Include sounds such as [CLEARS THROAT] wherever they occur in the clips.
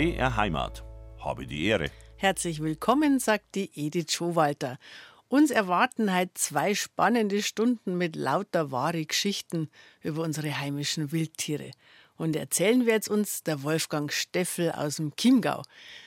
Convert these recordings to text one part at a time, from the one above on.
BR Heimat. Habe die Ehre. Herzlich willkommen, sagt die Edith Schowalter. Uns erwarten heute zwei spannende Stunden mit lauter wahre Geschichten über unsere heimischen Wildtiere. Und erzählen wir jetzt uns der Wolfgang Steffel aus dem Chiemgau.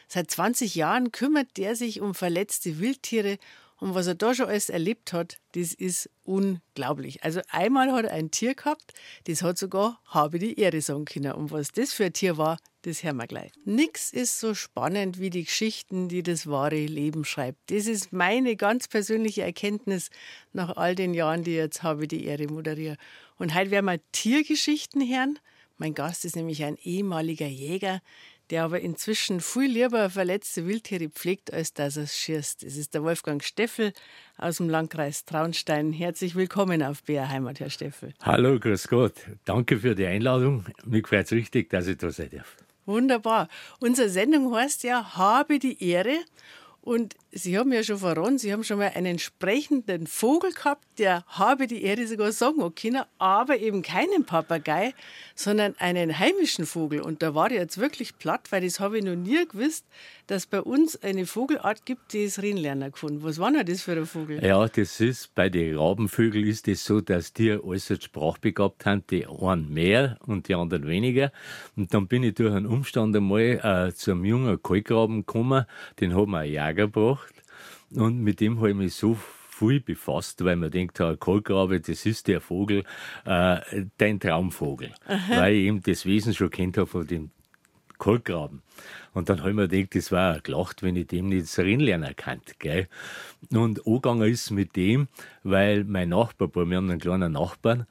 Seit 20 Jahren kümmert der sich um verletzte Wildtiere und was er da schon alles erlebt hat, das ist unglaublich. Also einmal hat er ein Tier gehabt, das hat sogar habe die Ehre sagen können. Und was das für ein Tier war, das hören wir gleich. Nix ist so spannend wie die Geschichten, die das wahre Leben schreibt. Das ist meine ganz persönliche Erkenntnis nach all den Jahren, die ich jetzt habe die Ehre moderiere. Und heute werden wir Tiergeschichten hören. Mein Gast ist nämlich ein ehemaliger Jäger, der aber inzwischen viel lieber verletzte Wildtiere pflegt, als dass er es schießt. Es ist der Wolfgang Steffel aus dem Landkreis Traunstein. Herzlich willkommen auf BR Heimat, Herr Steffel. Hallo, grüß Gott. Danke für die Einladung. Mir gefällt es richtig, dass ich da sein darf. Wunderbar. Unsere Sendung heißt ja Habe die Ehre. Und Sie haben ja schon verraten, Sie haben schon mal einen sprechenden Vogel gehabt, der habe die Ehre sogar sagen können, aber eben keinen Papagei, sondern einen heimischen Vogel. Und da war ich jetzt wirklich platt, weil das habe ich noch nie gewusst, dass bei uns eine Vogelart gibt, die ist Rennlerner gefunden. Was war denn das für ein Vogel? Ja, das ist, bei den Rabenvögeln ist es das so, dass die äußerst sprachbegabt haben, die einen mehr und die anderen weniger. Und dann bin ich durch einen Umstand einmal äh, zu einem jungen Kalkraben gekommen, den haben wir einen Jäger gebracht. Und mit dem habe ich mich so viel befasst, weil man denkt, ein Kohlgrabe, das ist der Vogel, äh, dein Traumvogel. Aha. Weil ich eben das Wesen schon kennt habe von dem Kohlgraben. Und dann habe ich mir gedacht, das war gelacht, wenn ich dem nicht lernen könnte. Gell? Und angegangen ist mit dem, weil mein Nachbar, wir haben einen kleinen Nachbarn,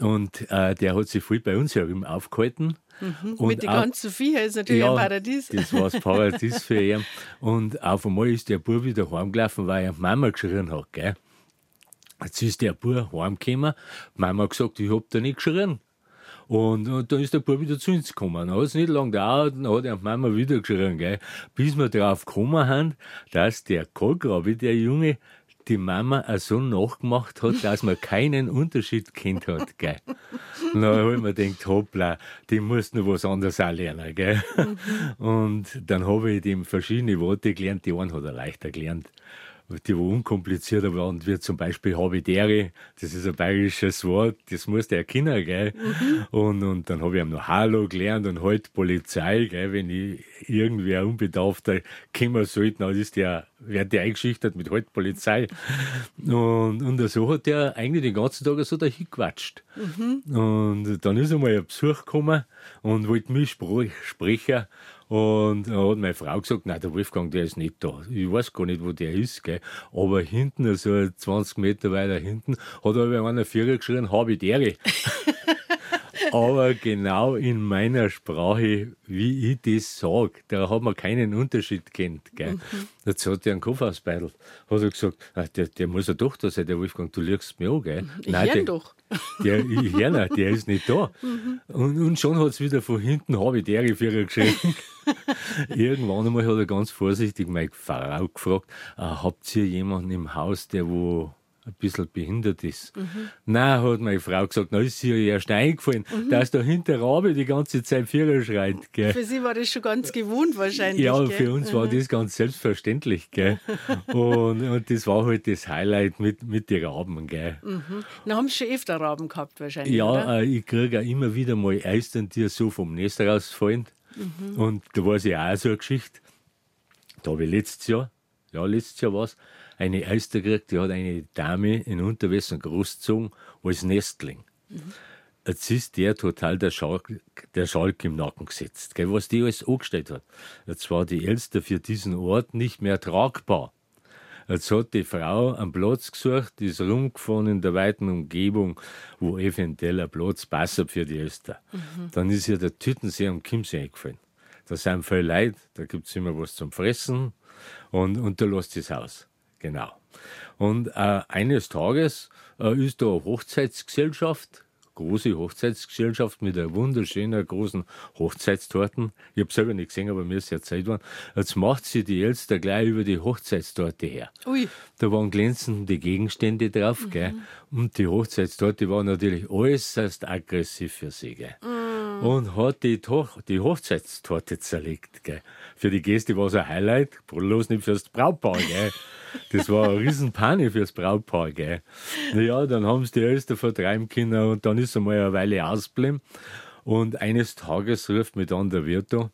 und äh, der hat sich viel bei uns herum aufgehalten. Mhm. Mit den ganzen Viecher ist natürlich ja, ein Paradies. Das war das Paradies für ihn. Und auf einmal ist der Bub wieder heimgelaufen, weil er Mama geschrien hat. Gell? Jetzt ist der Bub heimgekommen. Mama hat gesagt, ich hab da nicht geschrien. Und, und dann ist der Bub wieder zu uns gekommen. Dann hat es nicht lange gedauert, dann hat er Mama wieder geschrien, gell? bis wir drauf gekommen haben, dass der Kohlgrabe, der Junge, die Mama auch so nachgemacht hat, dass man keinen Unterschied kennt hat, gell. Dann habe ich mir gedacht, hoppla, die muss noch was anderes auch lernen, gell. Mhm. Und dann habe ich dem verschiedene Worte gelernt, die einen hat er leichter gelernt die wo unkomplizierter waren, wie zum Beispiel Habitäre, das ist ein bayerisches Wort, das musst du erkennen, gell. Mhm. Und, und dann habe ich ihm noch Hallo gelernt und halt Polizei, gell, wenn ich irgendwer unbedarfter kommen sollte, dann ist der, wird der eingeschüchtert mit halt Polizei. Und, und so hat der eigentlich den ganzen Tag so dahin gequatscht. Mhm. Und dann ist einmal ein Besuch gekommen und wollte mich sprechen und dann hat meine Frau gesagt, nein, der Wolfgang, der ist nicht da. Ich weiß gar nicht, wo der ist, gell. Aber hinten, also 20 Meter weiter hinten, hat aber einer Vierer geschrien, habe ich dere. [LAUGHS] aber genau in meiner Sprache, wie ich das sage, da hat man keinen Unterschied kennt. Gell? Mhm. Jetzt hat er einen Kopf ausbeidelt. Hat er gesagt, ah, der, der muss ja doch da sein, der Wolfgang, du lügst mir an. Gell? Ich Nein, der, doch. Der, nicht, der ist nicht da. Mhm. Und, und schon hat es wieder von hinten, habe ich der Vierer geschrieben. [LAUGHS] Irgendwann einmal hat er ganz vorsichtig meine Frau gefragt, äh, habt ihr jemanden im Haus, der wo ein bisschen behindert ist. Mhm. Nein, hat meine Frau gesagt, na ist ihr erst eingefallen, mhm. dass da hinter Rabe die ganze Zeit Vierer schreit. Gell. Für sie war das schon ganz gewohnt wahrscheinlich. Ja, gell? für uns mhm. war das ganz selbstverständlich. Gell. [LAUGHS] und, und das war halt das Highlight mit, mit den Raben. Gell. Mhm. Dann haben sie schon öfter Raben gehabt wahrscheinlich, Ja, äh, ich kriege auch immer wieder mal Eistern, die so vom Nest rausfallen. Mhm. Und da war ja auch so eine Geschichte. Da habe ich letztes Jahr, ja, letztes Jahr war es, eine Elster gekriegt, die hat eine Dame in Unterwässern großgezogen als Nestling. Mhm. Jetzt ist der total der Schalk, der Schalk im Nacken gesetzt, gell, was die alles angestellt hat. Jetzt war die Elster für diesen Ort nicht mehr tragbar. Jetzt hat die Frau einen Platz gesucht, ist rumgefahren in der weiten Umgebung, wo eventuell ein Platz passt für die Elster. Mhm. Dann ist ihr der Tütensee am Chiemsee eingefallen. Da sind viele Leute, da gibt es immer was zum Fressen und, und da lässt das Haus. Genau. Und äh, eines Tages äh, ist da eine Hochzeitsgesellschaft, große Hochzeitsgesellschaft mit einer wunderschönen großen Hochzeitstorten. Ich habe selber nicht gesehen, aber mir ist ja Zeit geworden. Jetzt macht sie die Elster gleich über die Hochzeitstorte her. Ui. Da waren glänzende Gegenstände drauf, mhm. gell? Und die Hochzeitstorte war natürlich äußerst aggressiv für sie, gell? Mhm. Und hat die, Toch die Hochzeitstorte zerlegt. Gell. Für die Gäste war es ein Highlight, bloß nicht fürs Brautpaar. Gell. Das war eine Riesenpanne fürs Brautpaar. Gell. Naja, dann haben sie die Elster vertreiben können und dann ist einmal eine Weile ausgeblieben. Und eines Tages ruft mich dann der Wirt an,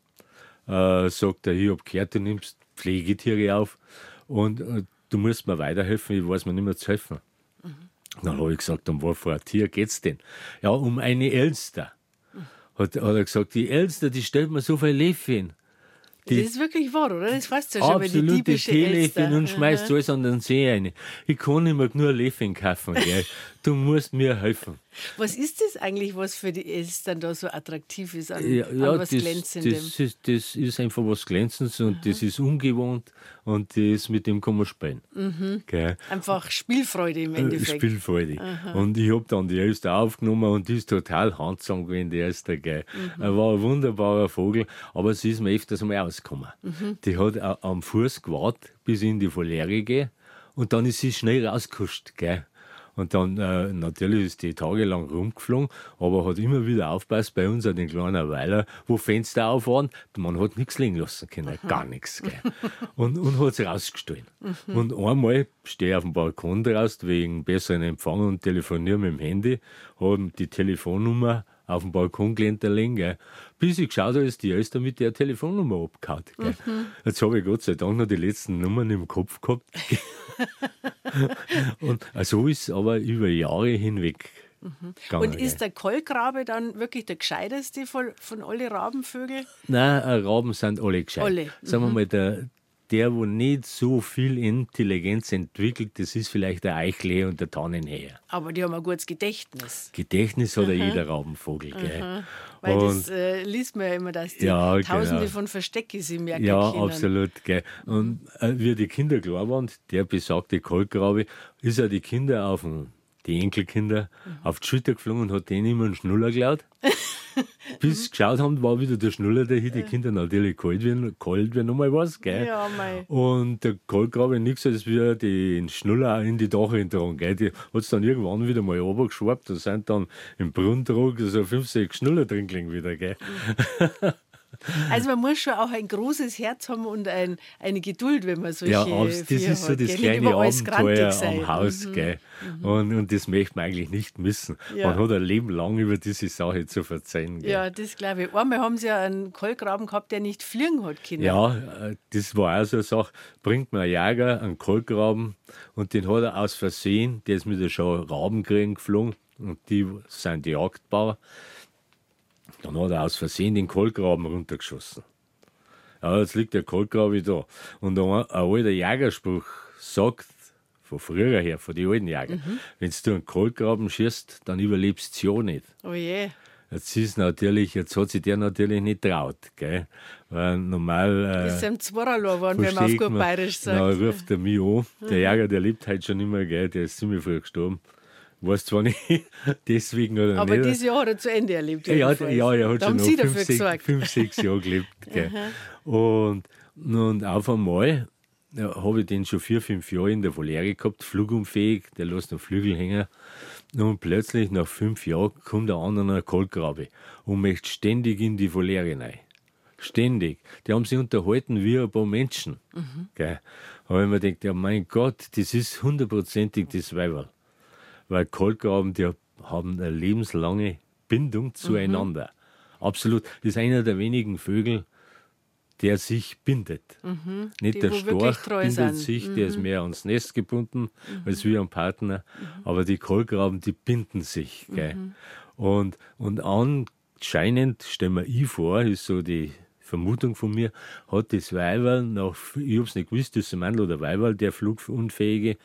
äh, sagt er, ich hab gehört, du nimmst Pflegetiere auf und äh, du musst mir weiterhelfen, ich weiß mir nicht mehr zu helfen. Mhm. Dann habe ich gesagt, um was für ein Tier geht's denn? Ja, um eine Elster. Hat, hat er gesagt, die Elster, die stellt mir so viel Läffchen. Die, das ist wirklich wahr, oder? Das weißt du ja schon, absolut, die typische Teelöffel und schmeißt alles an den See rein. Ich kann mehr nur Läffchen kaufen, gell? [LAUGHS] Du musst mir helfen. Was ist das eigentlich, was für die Eltern da so attraktiv ist an, ja, ja, an was das, Glänzendem? Das ist, das ist einfach was Glänzendes und Aha. das ist ungewohnt und das, mit dem kann man spielen. Mhm. Einfach Spielfreude im äh, Endeffekt. Spielfreude. Aha. Und ich habe dann die Elster aufgenommen und die ist total handsam gewesen, die Elster. Gell. Mhm. Er war ein wunderbarer Vogel, aber sie ist mir öfters mal ausgekommen. Mhm. Die hat am Fuß gewartet, bis ich in die Volere gehe und dann ist sie schnell rausgekuscht. Gell. Und dann, äh, natürlich ist die tagelang rumgeflogen, aber hat immer wieder aufpasst bei uns an den kleinen Weiler, wo Fenster auf waren. Man hat nichts liegen lassen können, Aha. gar nichts. und, und hat sie rausgestohlen. Mhm. Und einmal stehe ich auf dem Balkon draußen wegen besseren Empfang und telefoniere mit dem Handy, habe die Telefonnummer auf dem Balkon gelehnt liegen. Bis ich geschaut habe, ist die Elster mit der Telefonnummer abgehauen. Mhm. Jetzt habe ich Gott sei Dank noch die letzten Nummern im Kopf gehabt. [LAUGHS] und so ist es aber über Jahre hinweg. Mhm. Und ist der Kolkrabe dann wirklich der gescheiteste von, von allen Rabenvögeln? Nein, äh, Raben sind alle gescheit. Alle. Mhm. Sagen wir mhm. mal, der, der, wo nicht so viel Intelligenz entwickelt, das ist vielleicht der Eichlee und der Tannenheer. Aber die haben ein gutes Gedächtnis. Gedächtnis hat ja jeder Rabenvogel. Gell? Weil und, das äh, liest man ja immer, dass die ja, genau. Tausende genau. von Verstecke sie merken Ja, können. absolut. Gell? Und äh, wie die Kinder klar waren, der besagte Kolkrabe, ist ja die Kinder auf dem die Enkelkinder mhm. auf die Schulter geflogen und hat denen immer einen Schnuller geklaut. [LAUGHS] [LAUGHS] Bis sie geschaut haben, war wieder der Schnuller der hier, die Kinder natürlich kalt werden, kalt werden nochmal was, gell? Ja, mei. Und der Kaltgrabe nichts als wie den Schnuller in die getragen, gell? Die hat es dann irgendwann wieder mal runtergeschwappt und sind dann im Brunnendruck so fünf, sechs Schnuller drin wieder, gell? Mhm. [LAUGHS] Also man muss schon auch ein großes Herz haben und ein, eine Geduld, wenn man solche Ja, das ist hat, so das gell? kleine Abenteuer am Haus. Mhm. Gell? Mhm. Und, und das möchte man eigentlich nicht missen. Ja. Man hat ein Leben lang über diese Sache zu verzeihen. Gell? Ja, das glaube ich. Einmal haben sie ja einen Kohlgraben gehabt, der nicht fliegen hat können. Ja, äh, das war auch so eine Sache. Bringt mir ein Jäger einen Kohlgraben und den hat er aus Versehen, der ist mit der schon Rabenkriegen geflogen und die sind die Jagdbauer dann hat er aus Versehen den Kohlgraben runtergeschossen. Ja, jetzt liegt der Kohlgraben da. Und ein, ein alter Jägerspruch sagt, von früher her, von den alten Jägern, mhm. wenn du einen Kohlgraben schießt, dann überlebst du ja nicht. Oh je. Jetzt ist natürlich, jetzt hat sich der natürlich nicht traut, gell? Weil normal. Äh, ist ein Zwarralo geworden, wenn man auf gut bayerisch sagt. Dann ruft er mich an. Der mhm. Jäger, der lebt halt schon immer, gell? Der ist ziemlich früh gestorben. Weiß zwar nicht [LAUGHS] deswegen oder Aber nicht. Aber dieses Jahr hat er zu Ende erlebt. Ja, ja, er hat da schon noch fünf sechs, fünf, sechs Jahre gelebt. [LAUGHS] und, und auf einmal ja, habe ich den schon vier, fünf Jahre in der Volere gehabt, flugunfähig, der lässt noch Flügel hängen. Und plötzlich, nach fünf Jahren, kommt der andere Kohlgrabe und möchte ständig in die Volere rein. Ständig. Die haben sich unterhalten wie ein paar Menschen. Mhm. Aber ich mir gedacht, ja mein Gott, das ist hundertprozentig das Weiberl weil Kolkraben, die haben eine lebenslange Bindung zueinander. Mhm. Absolut. Das ist einer der wenigen Vögel, der sich bindet. Mhm. Nicht die, der Storch bindet sind. sich, mhm. der ist mhm. mehr ans Nest gebunden mhm. als wie ein Partner. Mhm. Aber die Kolkraben, die binden sich. Mhm. Und, und anscheinend, stellen wir ich vor, ist so die Vermutung von mir, hat das Weiberl nach, ich habe es nicht gewusst, das ist ein Mann oder Weiberl, der Flugunfähige,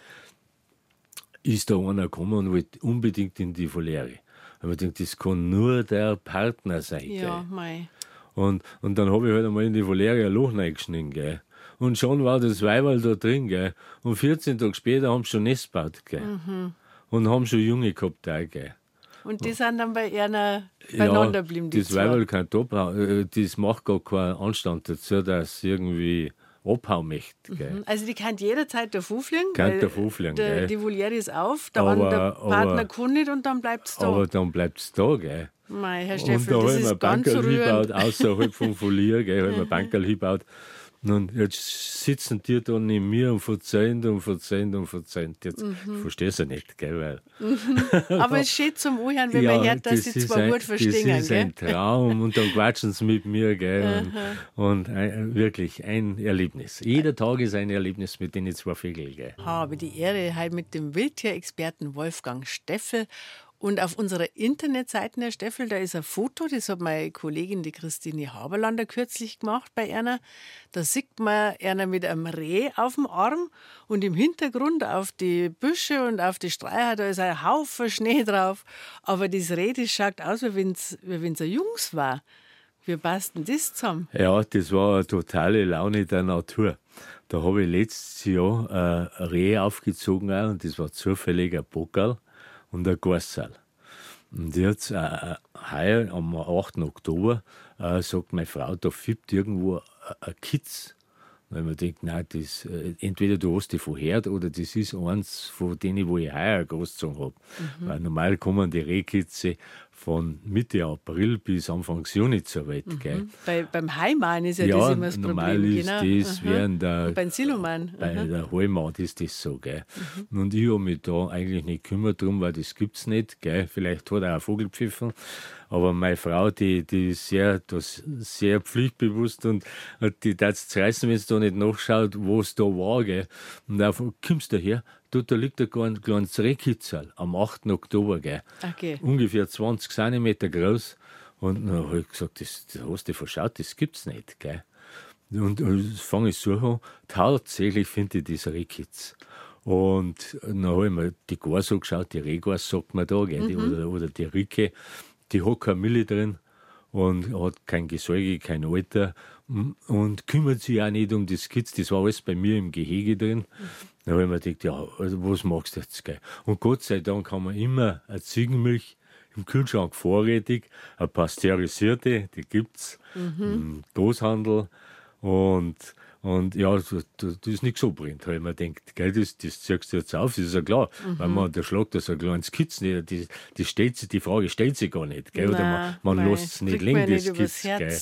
ist da einer gekommen und wollte unbedingt in die Volere. Aber ich denke, das kann nur der Partner sein. Ja, mei. Und, und dann habe ich halt einmal in die Volere ein Loch reingeschnitten, gell. Und schon war das Weiberl da drin, gell. Und 14 Tage später haben sie schon Nest gebaut, gell. Mhm. Und haben schon Junge gehabt, auch, gell. Und die sind dann bei einer beieinander geblieben, ja, das Weiberl kein Top, äh, das macht gar keinen Anstand dazu, dass irgendwie abhauen möchte. Mhm. Also die kann jederzeit davor fliegen. Kann davor fliegen, der, Die Voliere ist auf, der, aber, der Partner aber, nicht und dann bleibt es da. Aber dann bleibt es da, gell. Mei, Herr und Steffel, da das ist ganz rührend. außerhalb vom Folier, gell, haben wir [LAUGHS] Bankerl hingebaut. Und jetzt sitzen die da neben mir und verzeihen und verzeihen und verzeihen. Jetzt Mhm. verstehst du nicht, gell, weil [LAUGHS] Aber es steht zum Anhören, wenn man hört, dass sie zwar ein, gut verstehen. Das ist Gell? ein Traum und dann quatschen sie mit mir, gell? Und, und ein, wirklich ein Erlebnis. Jeder Tag ist ein Erlebnis mit den zwei Vögeln, gell? habe die Ehre, heute mit dem Wildtierexperten Wolfgang Steffel. Und auf unserer Internetseite, Herr Steffel, da ist ein Foto, das hat meine Kollegin, die Christine Haberlander, kürzlich gemacht bei einer. Da sieht man einer mit einem Reh auf dem Arm und im Hintergrund auf die Büsche und auf die Streicher, da ist ein Haufen Schnee drauf. Aber das Reh, das schaut aus, wie wenn es ein Jungs war. Wie passt denn das zusammen? Ja, das war eine totale Laune der Natur. Da habe ich letztes Jahr äh, ein Reh aufgezogen und das war zufällig ein Bockerl und ein Gorsal. Und jetzt, äh, äh, heuer am 8. Oktober, äh, sagt meine Frau, da fiebt irgendwo ein- ein Kitz. Weil man denkt, nein, das, äh, entweder du hast die verheert oder das ist eins von denen, wo ich heuer großgezogen habe. Weil normal kommen die Rehkitze von Mitte April bis Anfang Juni zur Welt. Gell? Bei, beim Heimann ist ja, Ja, das immer das normal Problem. ist genau. das Aha. während der, beim Siloman. bei der Hallmaut ist das so, gell. Mhm. Und ich habe mich da eigentlich nicht gekümmert drum, weil das gibt's nicht, gell. Vielleicht hat er auch Vogel pfiffen, aber meine Frau, die, die ist sehr, das, sehr pflichtbewusst und, und die darf es reißen, wenn sie da nicht nachschaut, wo es da war, gell. Und auf, kommst du her? Du, da liegt ein klein- kleines Rehkitzel am 8. Oktober, gell. Okay. Ungefähr 20 cm groß. Und dann habe ich gesagt, das, das hast du verschaut, das gibt's nicht, gell. Und äh, fange ich so an, tatsächlich finde ich das Rehkitz. Und dann habe ich mir die Gars angeschaut, die Rehgars sagt man da, gell, die, oder, oder die Ricke, die hat keine Milli drin und hat kein Gesäuge, kein Alter und kümmert sich auch nicht um das Kitz. Das war alles bei mir im Gehege drin. Dann habe ich mir gedacht, ja, also was machst du jetzt? Gell? Und Gott sei Dank haben wir immer eine Ziegenmilch im Kühlschrank vorrätig, eine pasteurisierte, die gibt's im Großhandel. Und, und ja, das, ist nicht so brennt. Ich mir gedacht, gell, das, das ziehst du jetzt auf, das ist ja klar. Weil man, der schlägt da so ein kleines Kitz nicht. Die, die, stellt sich, die Frage stellt sich gar nicht. Gell? Oder man, Nein, man lässt es nicht liegen, man das Kitz. Gell?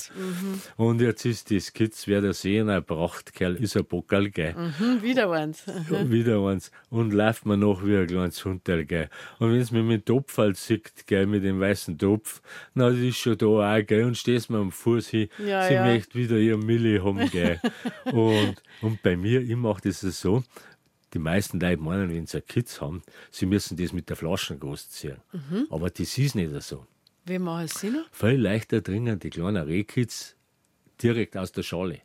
Und jetzt ist das Kitz, wer der sehen, ein Prachtkerl, ist ein Bockerl, gell. Hm, wieder eins. Wieder eins. Und läuft mir noch wie ein kleines Hundteil, gell. Und wenn es mir mit dem Topf halt sieht, gell, mit dem weißen Topf, na, das ist schon da auch, gell, und stehst mir am Fuß hin, Ja, sie ja. möchte wieder ihr Milli haben, gell. [LAUGHS] und, und bei mir, ich mache das so, die meisten Leute meinen, wenn sie Kitz haben, sie müssen das mit der Flasche großziehen. Mhm. Aber das ist nicht so. Wie machen Sie noch? Viel leichter dringen die kleinen Rehkitz direkt aus der Schale.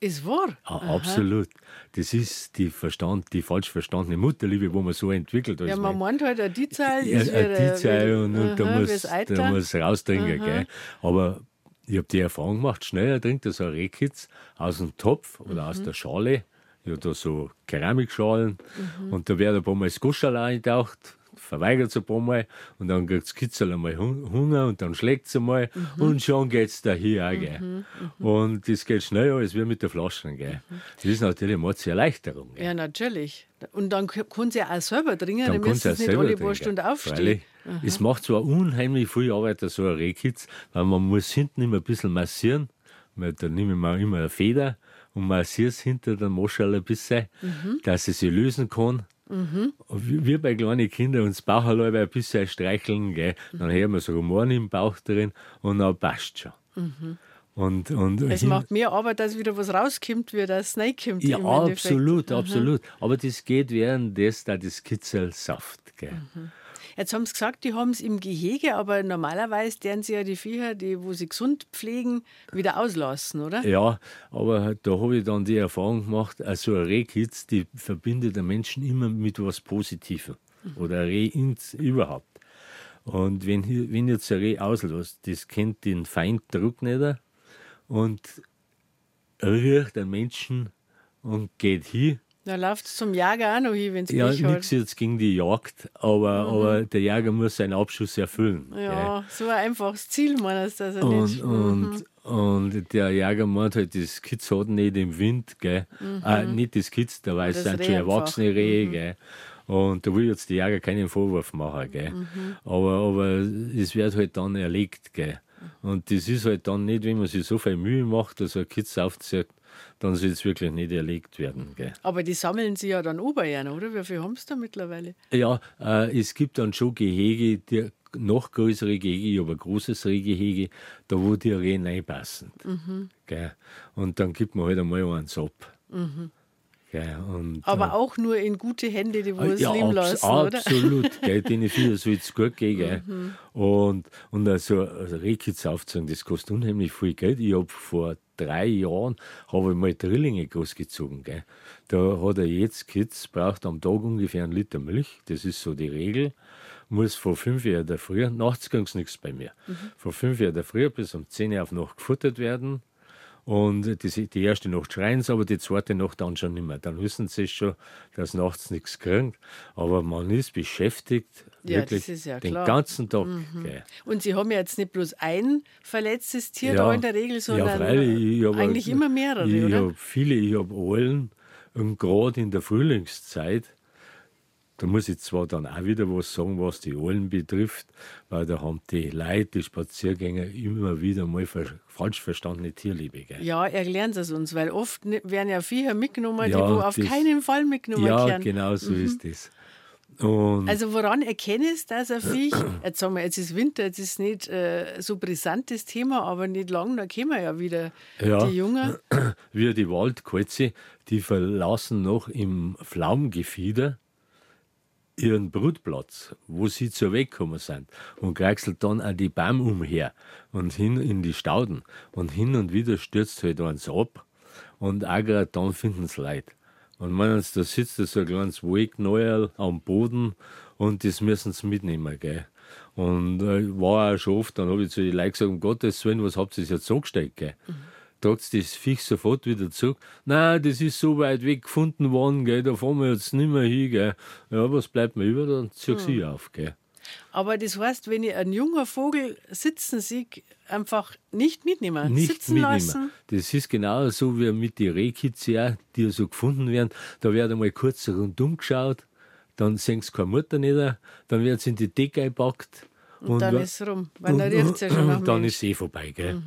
Ist wahr. Ah, absolut. Das ist die, Verstand, die falsch verstandene Mutterliebe, wo man so entwickelt. Ja, man meint halt, ein Dizal Ja, ist eine wieder... Dizei und, und da, aha, muss, wie's da muss rausdringen. Gell? Aber ich habe die Erfahrung gemacht, schneller trinkt er so ein Rehkitz aus dem Topf oder Mhm. aus der Schale. Ich habe da so Keramikschalen Mhm. und da wird ein paar Mal das Guschal eingetaucht, verweigert es ein paar Mal und dann kriegt das Kitzel einmal Hun- Hunger und dann schlägt es einmal Mhm. und schon geht es da hier auch. Gell? Und das geht schneller als wir mit der Flasche. Gell? Das ist natürlich eine Erleichterung. Gell? Ja, natürlich. Und dann kann sie auch selber trinken, Dann dann müssen sie nicht alle paar. Stunden aufstehen. Freilich. Es macht zwar unheimlich viel Arbeit, so ein Rehkitz, weil man muss hinten immer ein bisschen massieren. Da nehme ich mir immer eine Feder und massiere es hinter der Moschel ein bisschen, Mhm. dass sie sich lösen kann. Und wie wie bei kleinen Kindern uns Bauchalbe ein bisschen streicheln, gell? dann hören wir so Rumoren im Bauch drin und dann passt schon. Und, und Mhm. Es macht mehr Arbeit, dass wieder was rauskommt, wie das reinkommt. ja, im Endeffekt. absolut, absolut. Aber das geht währenddessen, da das Kitzel saft. Gell? Jetzt haben sie gesagt, die haben es im Gehege, aber normalerweise deren sie ja die Viecher, die, wo sie gesund pflegen, wieder auslassen, oder? Ja, aber da habe ich dann die Erfahrung gemacht, also ein Rehkitz, die verbindet den Menschen immer mit was Positivem. Oder ein Reh ins, überhaupt. Und wenn, wenn jetzt ein Reh auslässt, das kennt den Feinddruck nicht und riecht den Menschen und geht hin. Da läuft es zum Jager auch noch hin, wenn es Ja, nichts jetzt gegen die Jagd, aber, aber der Jäger muss seinen Abschuss erfüllen. gell. Ja, so ein einfaches Ziel, meinst du, dass er Und, nicht. und, und der Jäger meint halt, das Kitz hat nicht im Wind, gell? Äh, nicht das Kitz, da weiß Das sind Reh schon erwachsene Rehe, gell? Und da will ich jetzt die Jäger keinen Vorwurf machen, gell. Aber, aber es wird halt dann erlegt, gell. Und das ist halt dann nicht, wenn man sich so viel Mühe macht, dass ein Kitz aufzieht, dann soll es wirklich nicht erlegt werden. Gell. Aber die sammeln sie ja dann oberjähren, oder? Wie viel haben sie da mittlerweile? Ja, äh, es gibt dann schon Gehege, die noch größere Gehege, ein großes Rehgehege, da wo die Rehe reinpassen. Mhm. Gell. Und dann gibt man halt einmal eins ab. Mhm. Gell. Und, Aber äh, auch nur in gute Hände, die wo Ah, es ja, lieben abs lassen, oder? Mhm. absolut. Gell, denen Viecher soll es gut gehen. Gell. Und, und also, also Rehkitz aufzusagen, das kostet unheimlich viel Geld. Ich habe vor drei Jahren habe ich mal Drillinge großgezogen. Gell. Da hat er jetzt Kitz, braucht am Tag ungefähr einen Liter Milch. Das ist so die Regel. Muss von fünf Uhr der Früh, nachts ging es nichts bei mir. Von fünf Uhr der Früh bis um 10 Uhr auf Nacht gefuttert werden. Und die, die erste Nacht schreien sie, aber die zweite Nacht dann schon nicht mehr. Dann wissen sie schon, dass nachts nichts kriegen. Aber man ist beschäftigt, Ja, wirklich ja den klar. Mhm. ganzen Tag. gell. Und sie haben ja jetzt nicht bloß ein verletztes Tier Ja. da in der Regel, sondern ja, freilich, ich hab eigentlich auch- immer mehrere, ich oder? habe viele, ich habe Eulen. Und gerade in der Frühlingszeit, da muss ich zwar dann auch wieder was sagen, was die Eulen betrifft, weil da haben die Leute, die Spaziergänger, immer wieder mal ver falsch verstandene Tierliebe. Gell? Ja, erklären Sie es uns, weil oft werden ja Viecher mitgenommen, Ja, die wo auf das- keinen Fall mitgenommen Ja, werden. genau so ist das. Und Also woran erkennst du, dass ein Viech, jetzt sagen wir, jetzt ist Winter, jetzt ist nicht äh, so brisant das Thema, aber nicht lang, da kommen ja wieder Ja. die Jungen. [CLEARS THROAT] wie die Waldkreuze, die verlassen noch im Pflaumengefieder ihren Brutplatz, wo sie zur Weggekommen sind und kreiselt dann an die Baum umher und hin in die Stauden und hin und wieder stürzt halt eins ab und auch gerade dann finden sie Leid. Und meinen da sitzt so ein kleines Wollknäuel am Boden und das müssen sie mitnehmen, gell. Und äh, war auch schon oft, dann habe ich zu den Leuten gesagt, um Gottes Willen, was habt ihr jetzt angesteckt, gell? Tragt das Viech sofort wieder zurück. Nein, das ist so weit weg gefunden worden, gell, da fahren wir jetzt nicht mehr hin. Gell. Ja, was bleibt mir über? Dann zieh ich sie auf. Gell. Aber das heißt, wenn ich einen jungen Vogel sitzen sehe, einfach nicht mitnehmen, Nicht sitzen mitnehmen. lassen. Das ist genau so wie mit den Rehkitze, die ja so gefunden werden. Da wird einmal kurz rundum geschaut, dann sehen sie keine Mutter nicht, dann wird sie in die Decke eingepackt. Und, dann wa- ist es rum, weil dann riecht es ja schon nach dann Mensch. ist eh vorbei. Gell.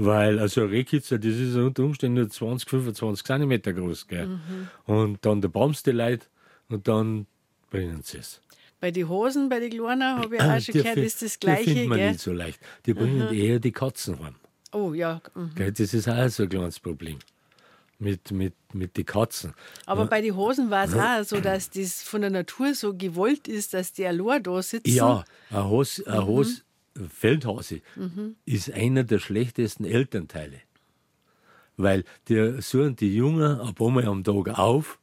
Weil, also Rehkitzer, das ist unter Umständen nur 20, 25 Zentimeter groß. Gell. Und dann der Baumst die Leute und dann bringen sie es. Bei den Hosen, bei den Kleinen, habe ich auch schon Die gehört, ist das Die Gleiche. findet man Gell? nicht so leicht. Die bringen eher die Katzen heim. Oh ja. mhm. Gell. Das ist auch so ein kleines Problem. Mit, mit, mit den Katzen. Aber bei den Hosen war es auch so, dass das von der Natur so gewollt ist, dass die allein da sitzen. Ja, ein Haus, ein Mhm. Haus Feldhase ist einer der schlechtesten Elternteile. Weil die suchen die Jungen ein paar Mal am Tag auf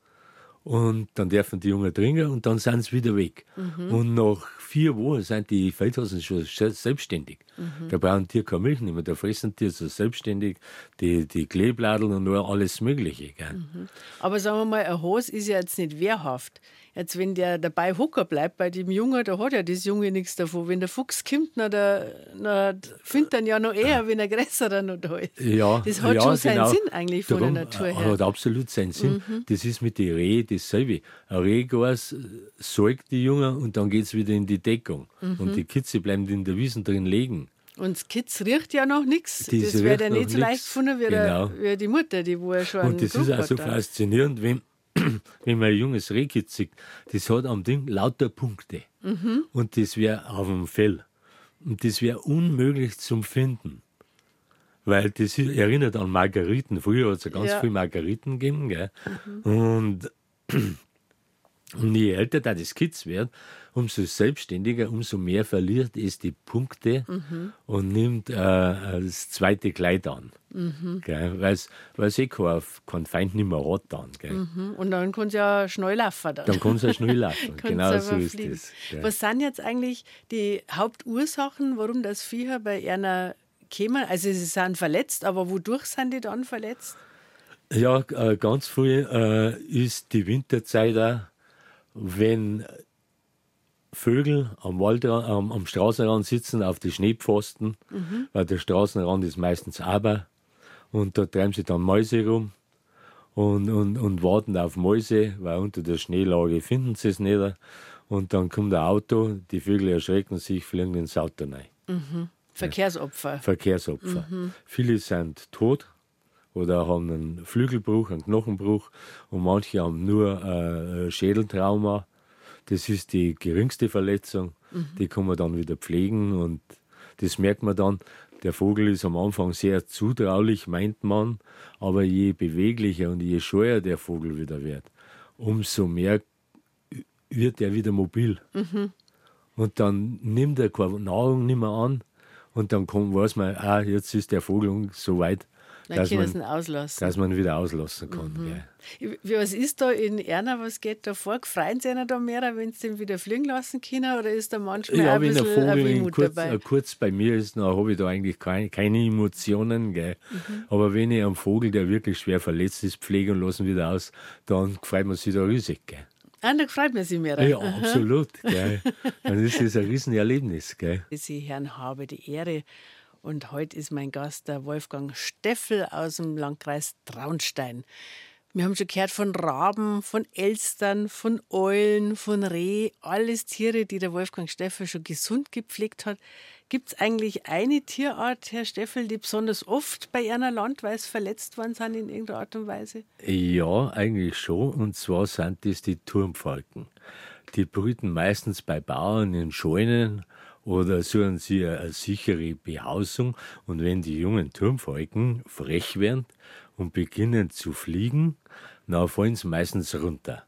und dann dürfen die Jungen trinken und dann sind sie wieder weg. Mhm. Und nach vier Wochen sind die Feldhasen schon se- selbstständig. Mhm. Da brauchen die keine Milch nicht mehr, da fressen die so selbstständig die, die Kleebladeln und nur alles Mögliche. Gell? Mhm. Aber sagen wir mal, ein Hose ist ja jetzt nicht wehrhaft. Jetzt, wenn der dabei hocker bleibt bei dem Jungen, da hat ja das Junge nichts davon. Wenn der Fuchs kommt, na, der, na, findet dann ja noch eher, wenn ein größerer noch da ist. Ja, das hat ja, schon seinen genau. Sinn eigentlich von Darum, der Natur her. Mhm. Hat absolut seinen Sinn. Das ist mit den Reh dasselbe. Ein Rehgas äh, säugt die Jungen und dann geht es wieder in die Deckung. Mhm. Und die Kitze bleiben in der Wiesen drin liegen. Und das Kitz riecht ja noch nichts. Das wird ja nicht so leicht gefunden wie, Genau. der, wie die Mutter, die wo ja schon Und das ist auch so faszinierend, wenn, wenn man ein junges Rehkitz sieht. Das hat am Ding lauter Punkte. Mhm. Und das wäre auf dem Fell. Und das wäre unmöglich zum Finden. Weil das erinnert an Margariten. Früher hat es ja ganz Ja. viele Margariten gegeben. Gell? Und, und je älter da das Kitz wird, umso selbstständiger, umso mehr verliert es die Punkte und nimmt äh, das zweite Kleid an. Gell? Weil es eh kein, kein Feind nicht mehr hat dann. Mhm. Und dann kann es ja schnell laufen. Dann. Dann kann es ja schnell laufen. [LAUGHS] Genau so ist. Gell? Was sind jetzt eigentlich die Hauptursachen, warum das Viecher bei einer kämen? Also sie sind verletzt, aber wodurch sind die dann verletzt? Ja, äh, ganz früh äh, ist die Winterzeit auch, wenn Vögel am, Waldrand, am, am Straßenrand sitzen auf die Schneepfosten, weil der Straßenrand ist meistens aber und da treiben sie dann Mäuse rum und, und, und warten auf Mäuse, weil unter der Schneelage finden sie es nicht. Und dann kommt ein Auto, die Vögel erschrecken sich, fliegen ins Auto rein. Mhm. Verkehrsopfer. Verkehrsopfer. Viele sind tot oder haben einen Flügelbruch, einen Knochenbruch und manche haben nur äh, Schädeltrauma. Das ist die geringste Verletzung. Die kann man dann wieder pflegen und das merkt man dann. Der Vogel ist am Anfang sehr zutraulich, meint man, aber je beweglicher und je scheuer der Vogel wieder wird, umso mehr wird er wieder mobil. Und dann nimmt er keine Nahrung nicht mehr an und dann kommt, weiß man, ah, jetzt ist der Vogel so weit, Dann dass man, auslassen. dass man wieder auslassen kann. gell. Wie- Was ist da in Erna, was geht da vor? Freuen sie einer da mehr, wenn sie den wieder fliegen lassen können? Oder ist da manchmal Ja, ein bisschen ein Vogel kurz, dabei? äh, kurz bei mir ist, dann habe ich da eigentlich keine, keine Emotionen. Gell. Aber wenn ich einen Vogel, der wirklich schwer verletzt ist, pflege und lassen wieder aus, dann freut man sich da riesig. Gell. Ah, da freut man sich mehr. Ja, absolut. Gell. Dann ist das ein Riesenerlebnis. Gell. [LAUGHS] Sie Herrn habe die Ehre. Und heute ist mein Gast der Wolfgang Steffel aus dem Landkreis Traunstein. Wir haben schon gehört von Raben, von Elstern, von Eulen, von Reh, alles Tiere, die der Wolfgang Steffel schon gesund gepflegt hat. Gibt es eigentlich eine Tierart, Herr Steffel, die besonders oft bei einer Landweis verletzt worden sind in irgendeiner Art und Weise? Ja, eigentlich schon. Und zwar sind das die Turmfalken. Die brüten meistens bei Bauern in Scheunen oder suchen sie eine, sichere Behausung. Und wenn die jungen Turmfalken frech werden und beginnen zu fliegen, dann fallen sie meistens runter.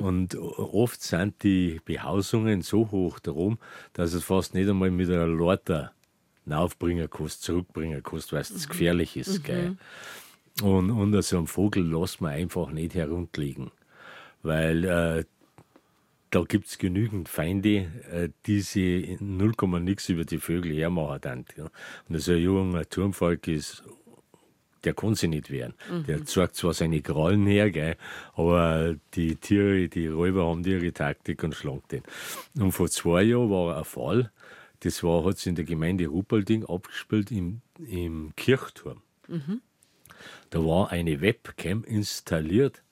Und oft sind die Behausungen so hoch darum, dass es fast nicht einmal mit einer Leiter aufbringen kannst, zurückbringen kannst, weil es gefährlich ist. Gell? Und, und so einen Vogel lässt man einfach nicht herunterliegen. Weil äh, da gibt es genügend Feinde, äh, die sie 0, nix über die Vögel hermachen. Dann, ja. Und so ein junger Turmfalk ist, der kann sich nicht wehren. Der zeigt zwar seine Krallen her, gell, aber die Tiere, die Räuber haben ihre Taktik und schlagen den. Und vor zwei Jahren war ein Fall, das war, hat sich in der Gemeinde Ruppalding abgespielt im, im Kirchturm. Da war eine Webcam installiert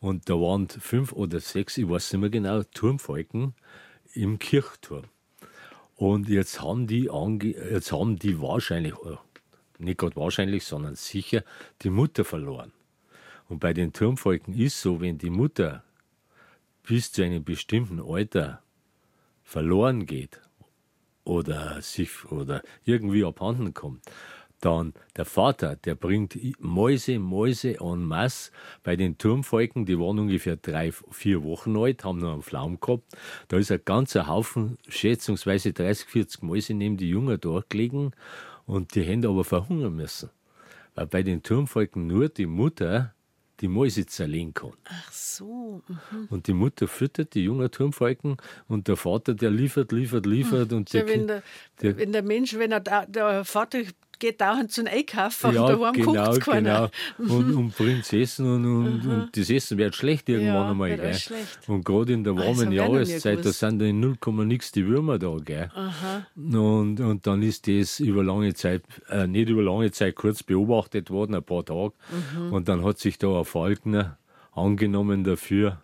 und da waren fünf oder sechs, ich weiß nicht mehr genau, Turmfalken im Kirchturm. Und jetzt haben die, ange jetzt haben die wahrscheinlich, äh, nicht gerade wahrscheinlich, sondern sicher die Mutter verloren. Und bei den Turmfalken ist so, wenn die Mutter bis zu einem bestimmten Alter verloren geht oder sich oder irgendwie abhanden kommt, dann der Vater, der bringt Mäuse, Mäuse en masse. Bei den Turmfalken, die waren ungefähr drei, vier Wochen alt, haben noch einen Flaum gehabt. Da ist ein ganzer Haufen, schätzungsweise 30, 40 Mäuse neben die Jungen durchgelegen und die haben aber verhungern müssen. Weil bei den Turmfalken nur die Mutter die Mäuse zerlegen kann. Ach so. mhm. Und die Mutter füttert die jungen Turmfalken und der Vater, der liefert, liefert, liefert. Und Ja, die wenn, der, der- wenn der Mensch, wenn er da, der Vater geht dauernd zum Einkaufen ja, und daheim genau, kocht keiner. genau. Und, und bringt Essen und, und, und das Essen wird schlecht irgendwann Ja, einmal. Gell? Und gerade in der Ah, warmen nie Jahreszeit, da sind da in 0, nix die Würmer da. Gell? Und, und dann ist das über lange Zeit, äh, nicht über lange Zeit, kurz beobachtet worden, ein paar Tage. Mhm. Und dann hat sich da ein Falkner angenommen dafür.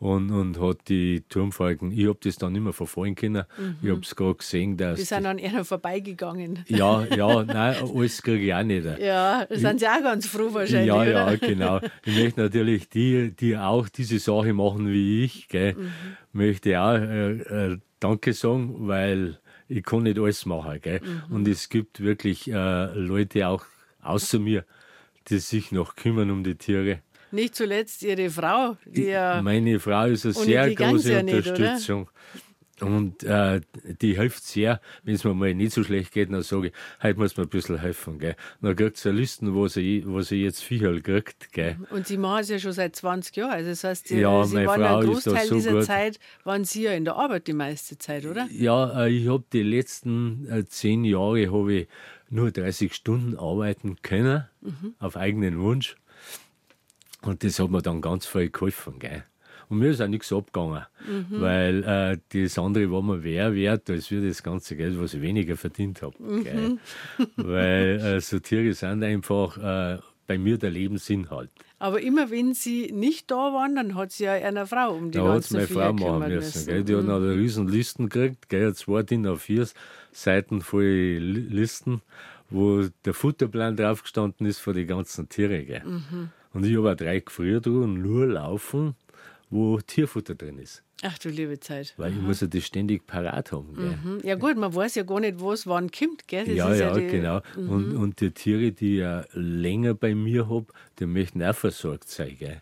Und, und hat die Turmfalken, ich habe das dann nicht mehr verfolgen können. Ich habe es gerade gesehen, dass. Die sind an einer vorbeigegangen. ja, [LAUGHS] ja, nein, alles kriege ich auch nicht. Ja, da sind sie auch ganz froh wahrscheinlich, Ja, oder? ja, genau. Ich möchte natürlich die, die auch diese Sache machen wie ich, gell, Mhm. möchte auch äh, äh, Danke sagen, weil ich kann nicht alles machen. Gell. Mhm. Und es gibt wirklich äh, Leute auch außer mir, die sich noch kümmern um die Tiere. Nicht zuletzt ihre Frau, die ja. Meine Frau ist eine sehr große ja nicht, oder? Unterstützung. Und äh, die hilft sehr, wenn es mir mal nicht so schlecht geht, dann sage ich, heute muss mir ein bisschen helfen. Gell. Dann kriegt sie Listen, wo sie, wo sie jetzt Viecherl kriegt. Gell. Und sie machen es ja schon seit 20 Jahren. Also das heißt, sie, Ja, sie meine waren Frau einen Großteil so dieser gut. Zeit, waren sie ja in der Arbeit die meiste Zeit, oder? Ja, äh, ich habe die letzten äh, zehn Jahre habe ich nur 30 Stunden arbeiten können, auf eigenen Wunsch. Und das hat mir dann ganz viel geholfen. Gell? Und mir ist auch nichts abgegangen, weil äh, das andere war mir mehr wert, als wir das ganze Geld, was ich weniger verdient habe. Gell? [LAUGHS] Weil äh, so Tiere sind einfach äh, bei mir der Lebensinhalt. Aber immer wenn Sie nicht da waren, dann hat sie ja eine Frau um die Da hat ganzen meine Frau machen müssen. Gell? Die hat noch eine riesen Listen gekriegt, gell? zwei DIN auf vier Seiten voll Li- Listen, wo der Futterplan draufgestanden ist für die ganzen Tiere. Gell? Und ich habe auch drei gefriert und nur laufen, wo Tierfutter drin ist. Ach du liebe Zeit. Weil ich muss ja das ständig parat haben. Gell? Mhm. Ja gut, man weiß ja gar nicht, was wann kommt, gell? Das Ja, ist ja, die, Mhm. genau. Und, und die Tiere, die ich ja länger bei mir habe, die möchten auch versorgt sein. Gell?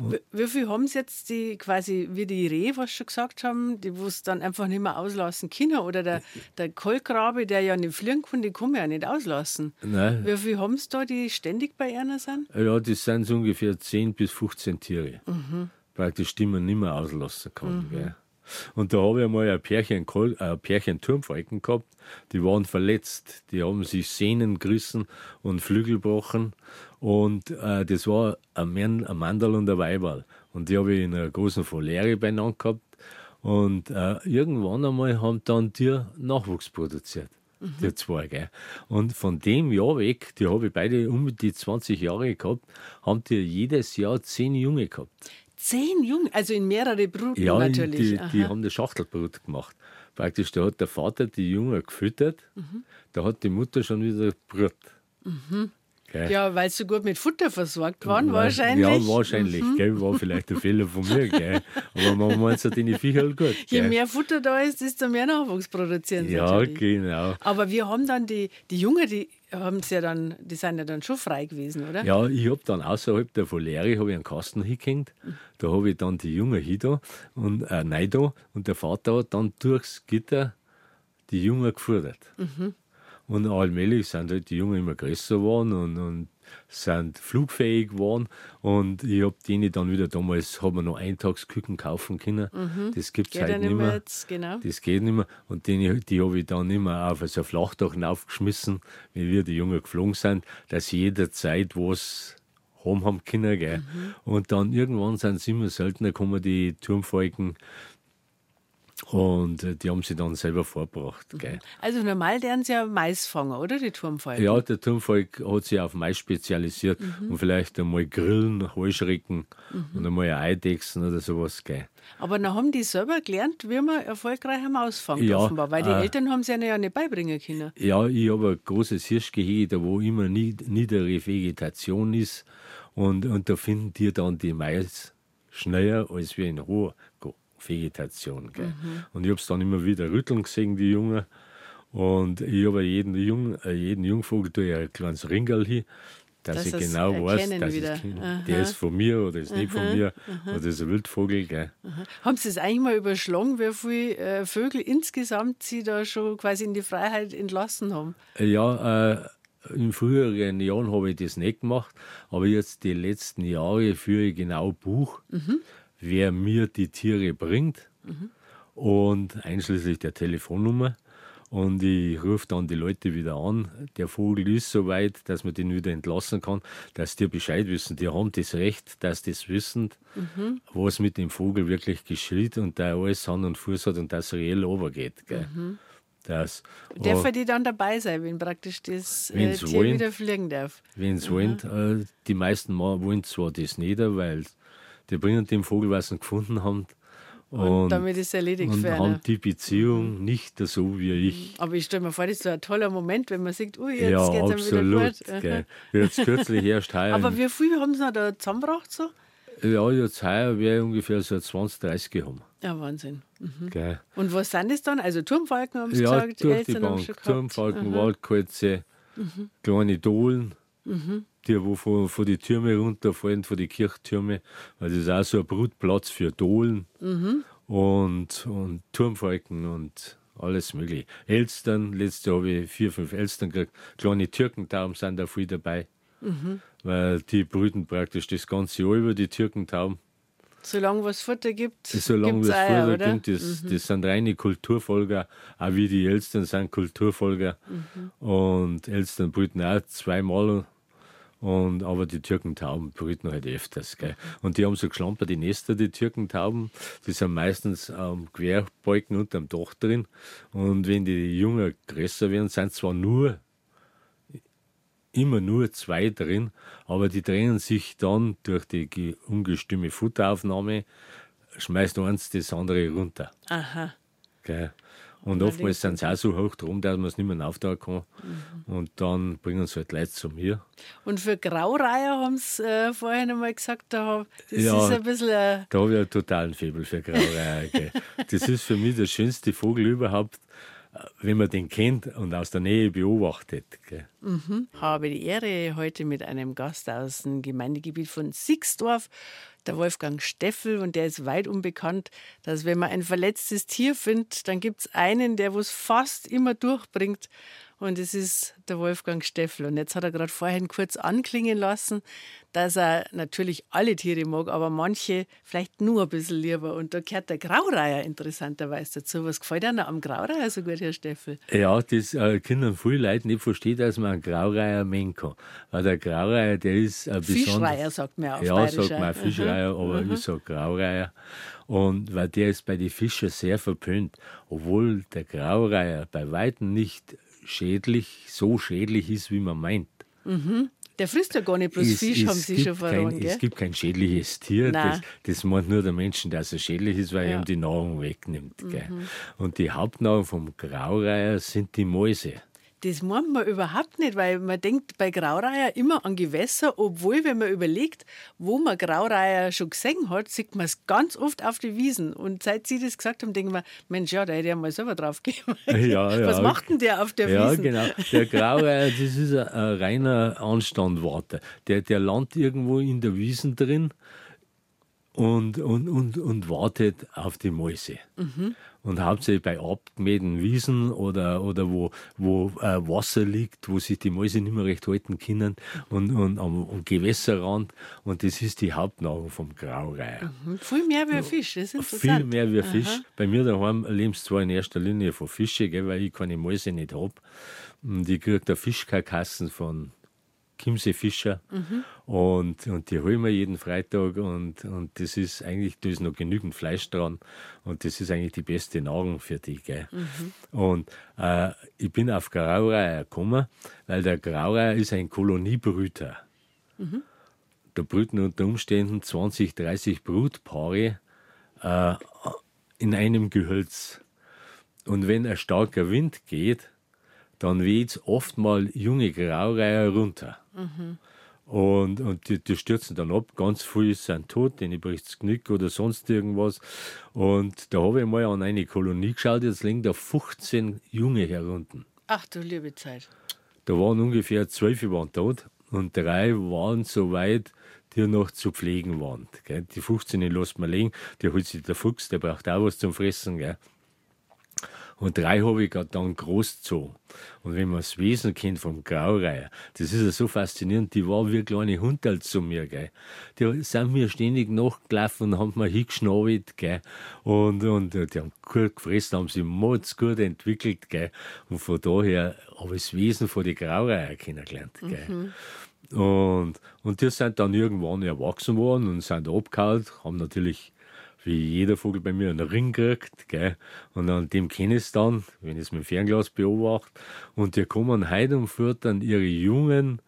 Wie, wie viel haben Sie jetzt die quasi wie die Rehe, was Sie schon gesagt haben, die wo es dann einfach nicht mehr auslassen können? Oder der, der Kolkrabe, der ja nicht fliegen kann, die kann man ja nicht auslassen. Nein, Wie viel haben Sie da, die ständig bei einer sind? Ja, das sind so ungefähr 10 bis 15 Tiere. Mhm. Praktisch, die man nicht mehr auslassen kann. Gell. Und da habe ich einmal ein Pärchen, äh, ein Pärchen Turmfalken gehabt, die waren verletzt. Die haben sich Sehnen gerissen und Flügel gebrochen. Und äh, das war ein, Mann, ein Mandal und ein Weiberl. Und die habe ich in einer großen Foliere beieinander gehabt. Und äh, irgendwann einmal haben dann die Nachwuchs produziert. Die zwei, gell. Und von dem Jahr weg, die habe ich beide um die 20 Jahre gehabt, haben die jedes Jahr zehn Junge gehabt. Zehn Junge, also in mehrere Bruten Ja, natürlich. die, die haben das Schachtelbrot gemacht. Praktisch, da hat der Vater die Jungen gefüttert, Mhm. da hat die Mutter schon wieder Brot. Gell? ja, weil sie so gut mit Futter versorgt waren, Weil- wahrscheinlich. Mhm. Ja, wahrscheinlich. Gell? War vielleicht ein Fehler von mir. Gell? Aber man meint es die Viecher halt gut. Je Gell? mehr Futter da ist, desto mehr Nachwuchs produzieren sie ja, natürlich. genau. Aber wir haben dann die, die Jungen, die haben ja dann, die sind ja dann schon frei gewesen, oder? Ja, ich habe dann außerhalb der Voliere habe ich einen Kasten hingehängt. Da habe ich dann die Jungen hin und äh, nein da und der Vater hat dann durchs Gitter die Jungen gefordert. Und allmählich sind halt die Jungen immer größer geworden und, und sind flugfähig geworden. Und ich habe denen dann wieder damals, haben wir noch Eintagsküken kaufen können. Das gibt es heute ja nicht mehr jetzt, genau. Das geht nicht mehr. Und die, die habe ich dann immer auf so ein Flachdach aufgeschmissen, wenn wir die Jungen geflogen sind, dass sie jederzeit was haben haben können. Gell. Und dann irgendwann sind sie immer seltener gekommen, die Turmfalken. Und äh, die haben sie dann selber vorgebracht. Gell. Also normal werden sie ja Mais fangen, oder? Die Turmfalken. Ja, der Turmfalk hat sich auf Mais spezialisiert und vielleicht einmal Grillen, Heuschrecken und einmal Eidechsen oder sowas. Gell. Aber dann haben die selber gelernt, wie man erfolgreich am Maus fängt, Ja, offenbar. Weil die äh, Eltern haben sie ihnen ja nicht beibringen können. Ja, ich habe ein großes Hirschgehege, da wo immer nied- niedere Vegetation ist. Und, und da finden die dann die Mais schneller als wir in Go- Vegetation. Gell. Und ich habe es dann immer wieder rütteln gesehen, die Jungen. Und ich habe jeden, Jung, äh, jeden Jungvogel tue ein kleines Ringel hin, dass, Dass ich genau weiß, dass wieder. ich, Aha. der ist von mir oder ist nicht von mir. Oder ist ein Wildvogel. Gell. Haben Sie es eigentlich mal überschlagen, wie viele äh, Vögel insgesamt Sie da schon quasi in die Freiheit entlassen haben? Ja, äh, in früheren Jahren habe ich das nicht gemacht, aber jetzt die letzten Jahre führe ich genau Buch, wer mir die Tiere bringt und einschließlich der Telefonnummer. Und ich rufe dann die Leute wieder an. Der Vogel ist so weit, dass man den wieder entlassen kann, dass die Bescheid wissen. Die haben das Recht, dass das wissen, was mit dem Vogel wirklich geschieht und der alles Hand und Fuß hat und das reell runtergeht. Gell. Das, Dürfen die dann dabei sein, wenn praktisch das äh, Tier wollen. wieder fliegen darf? Wenn sie wollen, äh, die meisten wollen zwar das nicht, weil die bringen den Vogel, was sie gefunden haben. Und, damit ist es erledigt und für haben einen. die Beziehung nicht so wie ich. Aber ich stelle mir vor, das ist so ein toller Moment, wenn man sieht, ui, jetzt ja, geht es wieder absolut. gut. Gell. Jetzt kürzlich erst heuer. Aber wie viel haben Sie noch da zusammengebracht? So? ja, jetzt heuer wäre ungefähr so 20, 30 haben. Ja, Wahnsinn. Mhm. Gell. Und was sind das dann? Also Turmfalken haben Sie Ja, gesagt, durch die Elstern haben Bank. Turmfalken, Waldkreuze, kleine Dohlen, die, wo von, von die Türme runterfallen, von die Kirchtürme. Weil das ist auch so ein Brutplatz für Dohlen und, und Turmfalken und alles mögliche. Elstern, letztes Jahr habe ich vier, fünf Elstern gekriegt. Kleine Türkentauben sind da viel dabei. Weil die brüten praktisch das ganze Jahr über die Türkentauben. Solange was Futter gibt, Solange gibt's das Eier, Futter oder? gibt, das, das sind reine Kulturfolger, auch wie die Elstern sind Kulturfolger. Und Elstern brüten auch zweimal. Und, aber die Türkentauben brüten halt öfters. Gell. Und die haben so geschlampert, die Nester, die Türkentauben, die sind meistens am Querbalken unterm Dach drin. Und wenn die Jungen größer werden, sind zwar nur immer nur zwei drin, aber die drehen sich dann durch die ungestüme Futteraufnahme, schmeißt eins das andere runter. Aha. Gell? Und oftmals sind sie auch so hoch drum, dass man es nicht mehr auftauchen kann. Mhm. Und dann bringen sie halt Leute zu mir. Und für Graureiher haben sie äh, vorhin einmal gesagt, da, das ja, ist ein bisschen. Äh da habe ich einen totalen Febel für Graureiher. [LAUGHS] das ist für mich der schönste Vogel überhaupt wenn man den kennt und aus der Nähe beobachtet. Mhm. Habe die Ehre, heute mit einem Gast aus dem Gemeindegebiet von Sixdorf, der Wolfgang Steffel, und der ist weit unbekannt, dass wenn man ein verletztes Tier findet, dann gibt es einen, der es fast immer durchbringt. Und es ist der Wolfgang Steffel. Und jetzt hat er gerade vorhin kurz anklingen lassen, dass er natürlich alle Tiere mag, aber manche vielleicht nur ein bisschen lieber. Und da gehört der Graureiher interessanterweise dazu. Was gefällt dir am Graureiher so gut, Herr Steffel? Ja, das äh, können viele Leute nicht verstehen, dass man einen Graureiher mengen kann. Weil der Graureiher, der ist ein Fischreiher, sagt man auch. Ja, sagt man Fischreiher, mhm. Aber mhm. ich sage Graureiher. Und weil der ist bei den Fischen sehr verpönt. Obwohl der Graureiher bei Weitem nicht schädlich, so schädlich ist, wie man meint. Mhm. Der frisst ja gar nicht bloß es, Fisch, es haben Sie schon verraten. Es gibt kein schädliches Tier. Das, das, meint nur der Menschen, dass er schädlich ist, weil ja. er ihm die Nahrung wegnimmt. Mhm. Und die Hauptnahrung vom Graureiher sind die Mäuse. Das meint man überhaupt nicht, weil man denkt bei Graureiher immer an Gewässer, obwohl, wenn man überlegt, wo man Graureiher schon gesehen hat, sieht man es ganz oft auf die Wiesen. Und seit Sie das gesagt haben, denken wir, Mensch, ja, da hätte ich ja mal selber drauf gehen. [LAUGHS] Ja, ja. Was macht denn der auf der ja, Wiesen? Ja, genau. Der Graureiher, das ist ein, ein reiner Anstandwarte. Der, der landet irgendwo in der Wiesen drin und, und, und, und wartet auf die Mäuse. Mhm. Und hauptsächlich bei abgemähten Wiesen oder, oder wo, wo äh, Wasser liegt, wo sich die Mäuse nicht mehr recht halten können und, und am, am Gewässerrand. Und das ist die Hauptnahrung vom Graureiher. Mhm. Viel mehr wie ein Fisch, das ist interessant. Viel mehr wie ein Fisch. Bei mir daheim leben sie zwar in erster Linie von Fischen, gell, weil ich keine Mäuse nicht habe. Und ich kriege da Fischkarkassen von Kimse Fischer. Mhm. Und, und die holen wir jeden Freitag und, und das ist eigentlich, da ist noch genügend Fleisch dran und das ist eigentlich die beste Nahrung für die. Gell? Mhm. Und äh, ich bin auf Graureiher gekommen, weil der Graureiher ist ein Koloniebrüter. Mhm. Da brüten unter Umständen 20, 30 Brutpaare äh, in einem Gehölz. Und wenn ein starker Wind geht, dann weht oft mal junge Graureiher runter. Mhm. Und, und die, die, stürzen dann ab. Ganz viele sind tot, denen bricht das Knick oder sonst irgendwas. Und da habe ich mal an eine Kolonie geschaut, jetzt liegen da 15 Junge herunten. Ach du liebe Zeit. Da waren ungefähr zwölf waren tot und drei waren so weit, die noch zu pflegen waren. Gell? Die 15 lässt man liegen, die holt sich der Fuchs, der braucht auch was zum Fressen. Gell? Und drei habe ich dann großgezogen. Und wenn man das Wesen kennt vom Graureiher, das ist ja so faszinierend, die war wie kleine Hunde zu mir, gell. Die sind mir ständig nachgelaufen und haben mir hingeschnabelt, gell. Und, und die haben gut gefressen, haben sich mords gut entwickelt, gell. Und von daher habe ich das Wesen von den Graureiher kennengelernt, gell. Mhm. Und, und die sind dann irgendwann erwachsen worden und sind abgehauen, haben natürlich wie jeder Vogel bei mir einen Ring kriegt, gell? und an dem kenne ich es dann, wenn ich es mit dem Fernglas beobachte, und die kommen heute und füttern ihre Jungen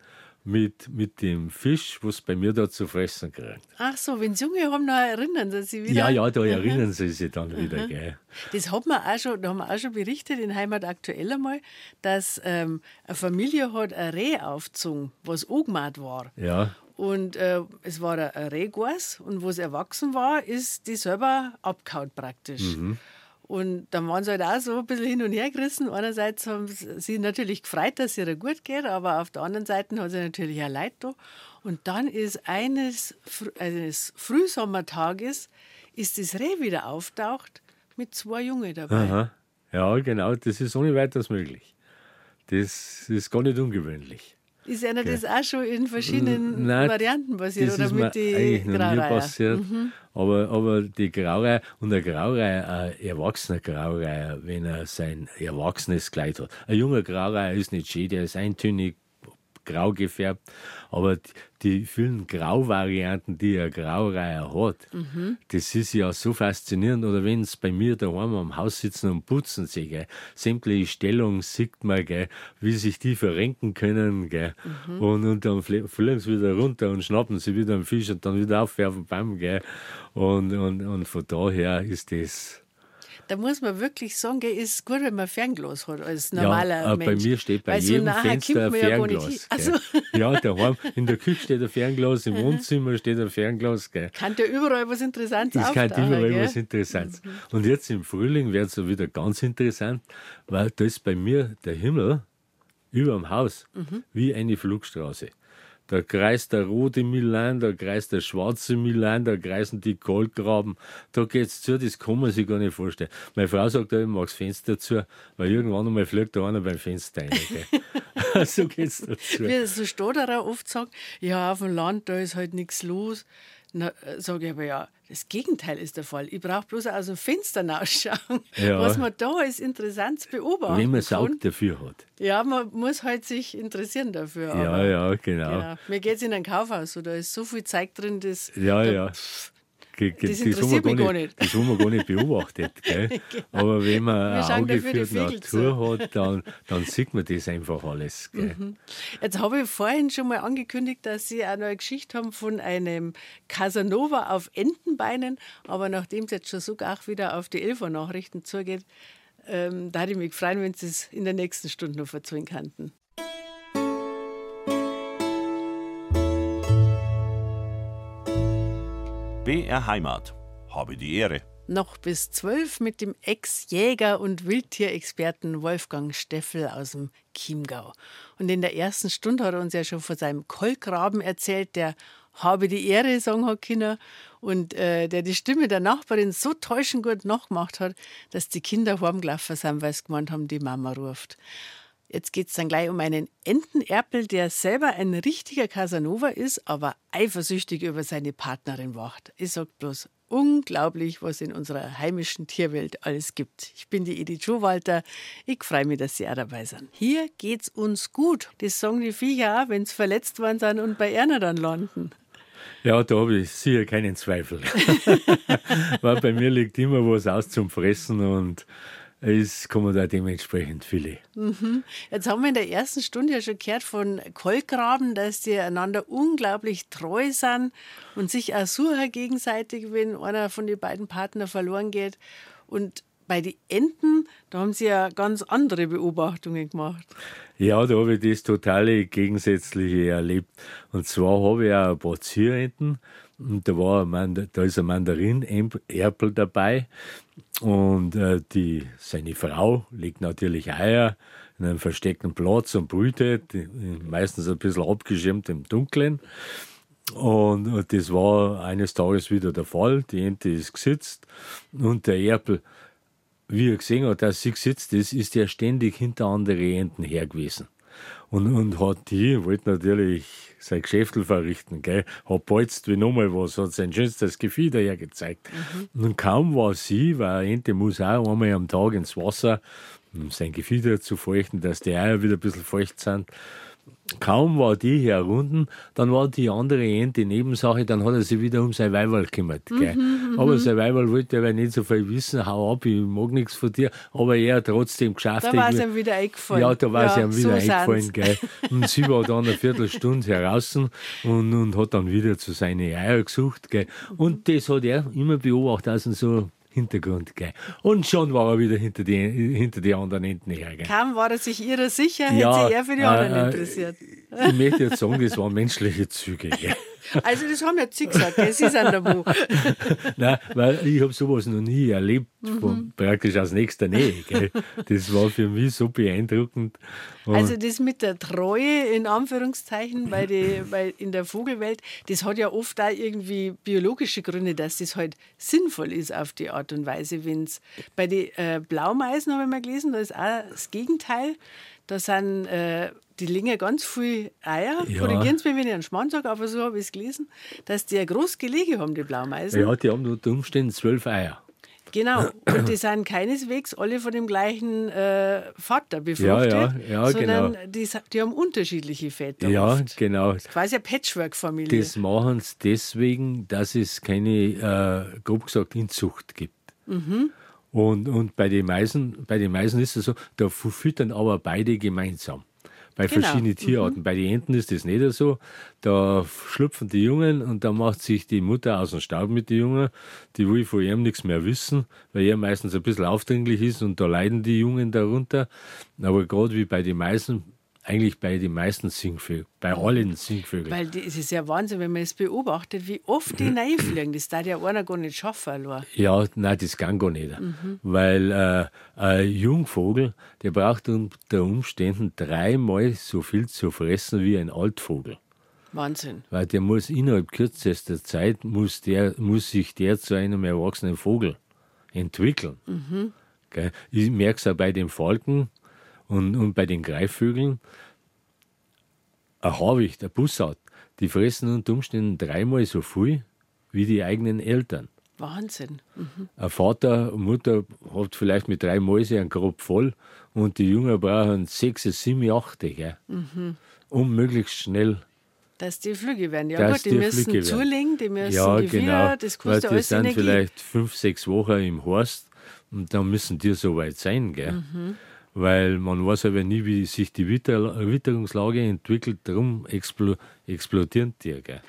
mit, mit dem Fisch, was bei mir da zu fressen kriegt. Ach so, wenn sie Junge haben, noch erinnern sie sich wieder. Ja, ja, da erinnern sie sich dann wieder. Gell. Das hat man auch schon, da haben wir auch schon berichtet in Heimat aktuell einmal, dass ähm, eine Familie hat ein Reh aufgezogen, was angemacht war. Ja. Und äh, es war ein Rehgors und wo es erwachsen war, ist die selber abgehauen praktisch. Mhm. Und dann waren sie halt auch so ein bisschen hin und her gerissen. Einerseits haben sie natürlich gefreut, dass es ihr gut geht, aber auf der anderen Seite hat sie natürlich auch Leid da. Und dann ist eines, eines Frühsommertages ist das Reh wieder auftaucht mit zwei Jungen dabei. Aha. Ja, genau, das ist ohne weiteres möglich. Das ist gar nicht ungewöhnlich. Ist einer das auch schon in verschiedenen Nein, Varianten passiert oder mit den Graureiher? passiert. Mhm. Aber, aber die Graureiher und der Graureiher, ein erwachsener Graureiher, wenn er sein erwachsenes Kleid hat. Ein junger Graureiher ist nicht schön, der ist eintönig, grau gefärbt. Aber die, vielen Grauvarianten, die ein Graureiher hat, das ist ja so faszinierend. Oder wenn es bei mir daheim am Haus sitzen und putzen sie, gell, sämtliche Stellungen sieht man, gell, wie sich die verrenken können. Gell. Und, und dann flie- fliegen sie wieder runter und schnappen sie wieder einen Fisch und dann wieder aufwerfen, bam. Und, und, und von daher ist das. Da muss man wirklich sagen, ist gut, wenn man Fernglas hat als normaler ja, äh, Mensch. bei mir steht bei Weil so jedem nachher Fenster ein man ja. Fernglas. Also. [LAUGHS] Ja, daheim in der Küche steht ein Fernglas, im Wohnzimmer steht ein Fernglas. Gell. kann ja überall was Interessantes Das kann auftauchen, überall gell? was Interessantes. Und jetzt im Frühling wird es so wieder ganz interessant, weil da ist bei mir der Himmel über dem Haus wie eine Flugstraße. Da kreist der rote Milan, da kreist der schwarze Milan, da kreisen die Goldgraben. Da geht's zu, das kann man sich gar nicht vorstellen. Meine Frau sagt ich mag das Fenster zu, weil irgendwann einmal fliegt da einer beim Fenster rein. Gell. [LAUGHS] so geht's dazu. Wie so Stotterer oft sagen, ja, auf dem Land, da ist halt nichts los. Na, sage ich aber ja, das Gegenteil ist der Fall. Ich brauche bloß aus dem Fenster rausschauen, [LAUGHS] Ja. was man da als interessant beobachten Wenn man. Saug dafür hat. Ja, man muss halt sich interessieren dafür. Ja, ja, genau. Genau. Mir geht es in ein Kaufhaus, so, da ist so viel Zeug drin, das. Ja, da, ja. Ge- haben wir interessiert mich gar nicht. Haben wir gar nicht beobachtet. [LAUGHS] Gell? Aber wenn man ein Auge die für die Natur hat, dann, [LAUGHS] dann sieht man das einfach alles. Gell? Jetzt habe ich vorhin schon mal angekündigt, dass Sie auch noch eine Geschichte haben von einem Casanova auf Entenbeinen. Aber nachdem es jetzt schon so auch wieder auf die Elfer-Nachrichten zugeht, ähm, da hätte ich mich gefreut, wenn Sie es in der nächsten Stunde noch verzeihen könnten. BR Heimat. Habe die Ehre. Noch bis zwölf mit dem Ex-Jäger und Wildtierexperten Wolfgang Steffel aus dem Chiemgau. Und in der ersten Stunde hat er uns ja schon von seinem Kolkraben erzählt, der habe die Ehre sagen hat können und äh, der die Stimme der Nachbarin so täuschend gut nachgemacht hat, dass die Kinder heimgelaufen sind, weil sie gemeint haben, die Mama ruft. Jetzt geht es dann gleich um einen Entenerpel, der selber ein richtiger Casanova ist, aber eifersüchtig über seine Partnerin wacht. Ich sag bloß, unglaublich, was in unserer heimischen Tierwelt alles gibt. Ich bin die Edith Schowalter. Ich freue mich, dass Sie auch dabei sind. Hier geht's uns gut. Das sagen die Viecher auch, wenn sie verletzt worden sind und bei Erna dann landen. Ja, da habe ich sicher keinen Zweifel. [LAUGHS] Weil bei mir liegt immer was aus zum Fressen und es kommen da dementsprechend viele. Jetzt haben wir in der ersten Stunde ja schon gehört von Kolkraben, dass die einander unglaublich treu sind und sich auch suchen gegenseitig, wenn einer von den beiden Partnern verloren geht. Und bei den Enten, da haben sie ja ganz andere Beobachtungen gemacht. Ja, da habe ich das totale Gegensätzliche erlebt. Und zwar habe ich auch ein paar Zierenten und da, war Mand da ist ein Mandarin-Erpel dabei und äh, die, seine Frau legt natürlich Eier in einem versteckten Platz und brütet, die- meistens ein bisschen abgeschirmt im Dunkeln. Und und das war eines Tages wieder der Fall. Die Ente ist gesitzt und der Erpel, wie er gesehen hat, dass sie gesitzt ist, ist er ständig hinter andere Enten her gewesen. Und, und hat die, wollte natürlich sein Geschäftel verrichten, gell, hat bolzt wie nochmal was, hat sein schönstes Gefieder hergezeigt. Und kaum war sie, weil eine Ente muss auch einmal am Tag ins Wasser, um sein Gefieder zu feuchten, dass die Eier wieder ein bisschen feucht sind. Kaum war die herunten, dann war die andere Ente Nebensache, dann hat er sich wieder um sein Weiberl gekümmert. Gell. aber sein Weiberl wollte aber nicht so viel wissen, hau ab, ich mag nichts von dir, aber er hat trotzdem geschafft. Da war es ihm wieder eingefallen. ja, da war es ihm wieder so eingefallen, gell. Und sie war dann eine Viertelstunde heraus und, und hat dann wieder zu seinen Eier gesucht, gell. Und das hat er immer beobachtet dem so Hintergrund, gell. Und schon war er wieder hinter die, hinter die anderen Enten her, gell. Kaum war er sich ihrer sicher, hätte Ja, sich er für die anderen äh, interessiert. Ich möchte jetzt sagen, das waren menschliche Züge. [LAUGHS] Also das haben ja Sie gesagt, gell? Sie sind da [LAUGHS] wo. Nein, weil ich habe sowas noch nie erlebt, Mhm. praktisch aus nächster Nähe. Gell. Das war für mich so beeindruckend. Und Also das mit der Treue in Anführungszeichen bei die, bei, in der Vogelwelt, das hat ja oft auch irgendwie biologische Gründe, dass das halt sinnvoll ist auf die Art und Weise. Wenn's bei den äh, Blaumeisen habe ich mal gelesen, da ist auch das Gegenteil. Da sind äh, die legen ganz viel Eier. Ja. Korrigieren Sie mich, wenn ich einen Schmarrn sage, aber so habe ich es gelesen, dass die ein großes Gelege haben, die Blaumeisen. ja, die haben unter Umständen zwölf Eier. Genau, und die sind keineswegs alle von dem gleichen äh, Vater befruchtet, Ja, ja, ja, sondern genau. die, die haben unterschiedliche Väter. Ja, oft. genau. Quasi eine Patchwork-Familie. Das machen sie deswegen, dass es keine, äh, grob gesagt, Inzucht gibt. Mhm. Und, und bei den Meisen, bei den Meisen ist es so, da füttern aber beide gemeinsam. Bei Genau. verschiedenen Tierarten. Bei den Enten ist das nicht so. Da schlüpfen die Jungen und da macht sich die Mutter aus dem Staub mit den Jungen. Die will von ihm nichts mehr wissen, weil er meistens ein bisschen aufdringlich ist und da leiden die Jungen darunter. Aber gerade wie bei den Meisen, eigentlich bei den meisten Singvögeln, bei allen Singvögeln. Weil es ist ja Wahnsinn, wenn man es beobachtet, wie oft die reinfliegen. Das darf ja einer gar nicht schaffen. Allein. Ja, nein, das kann gar nicht. Mhm. Weil äh, ein Jungvogel, der braucht unter Umständen dreimal so viel zu fressen wie ein Altvogel. Wahnsinn. Weil der muss innerhalb kürzester Zeit, muss, der, muss sich der zu einem erwachsenen Vogel entwickeln. Mhm. Ich merke es auch bei den Falken und, und bei den Greifvögeln. Ein Habicht, ein Bussard, die fressen unter Umständen dreimal so viel wie die eigenen Eltern. Wahnsinn. Ein Vater und Mutter hat vielleicht mit drei Mäuse einen Grob voll und die Jungen brauchen sechs, sieben, acht, gell? um möglichst schnell. Dass die Flüge werden. Ja gut, die, die müssen werden. zulegen, die müssen ja, Gewitter, genau. das Weil kostet die alles sind Energie. vielleicht fünf, sechs Wochen im Horst und dann müssen die so weit sein, gell? Mhm. Weil man weiß aber nie, wie sich die Witter Witterungslage entwickelt, darum explo explodieren die, gell?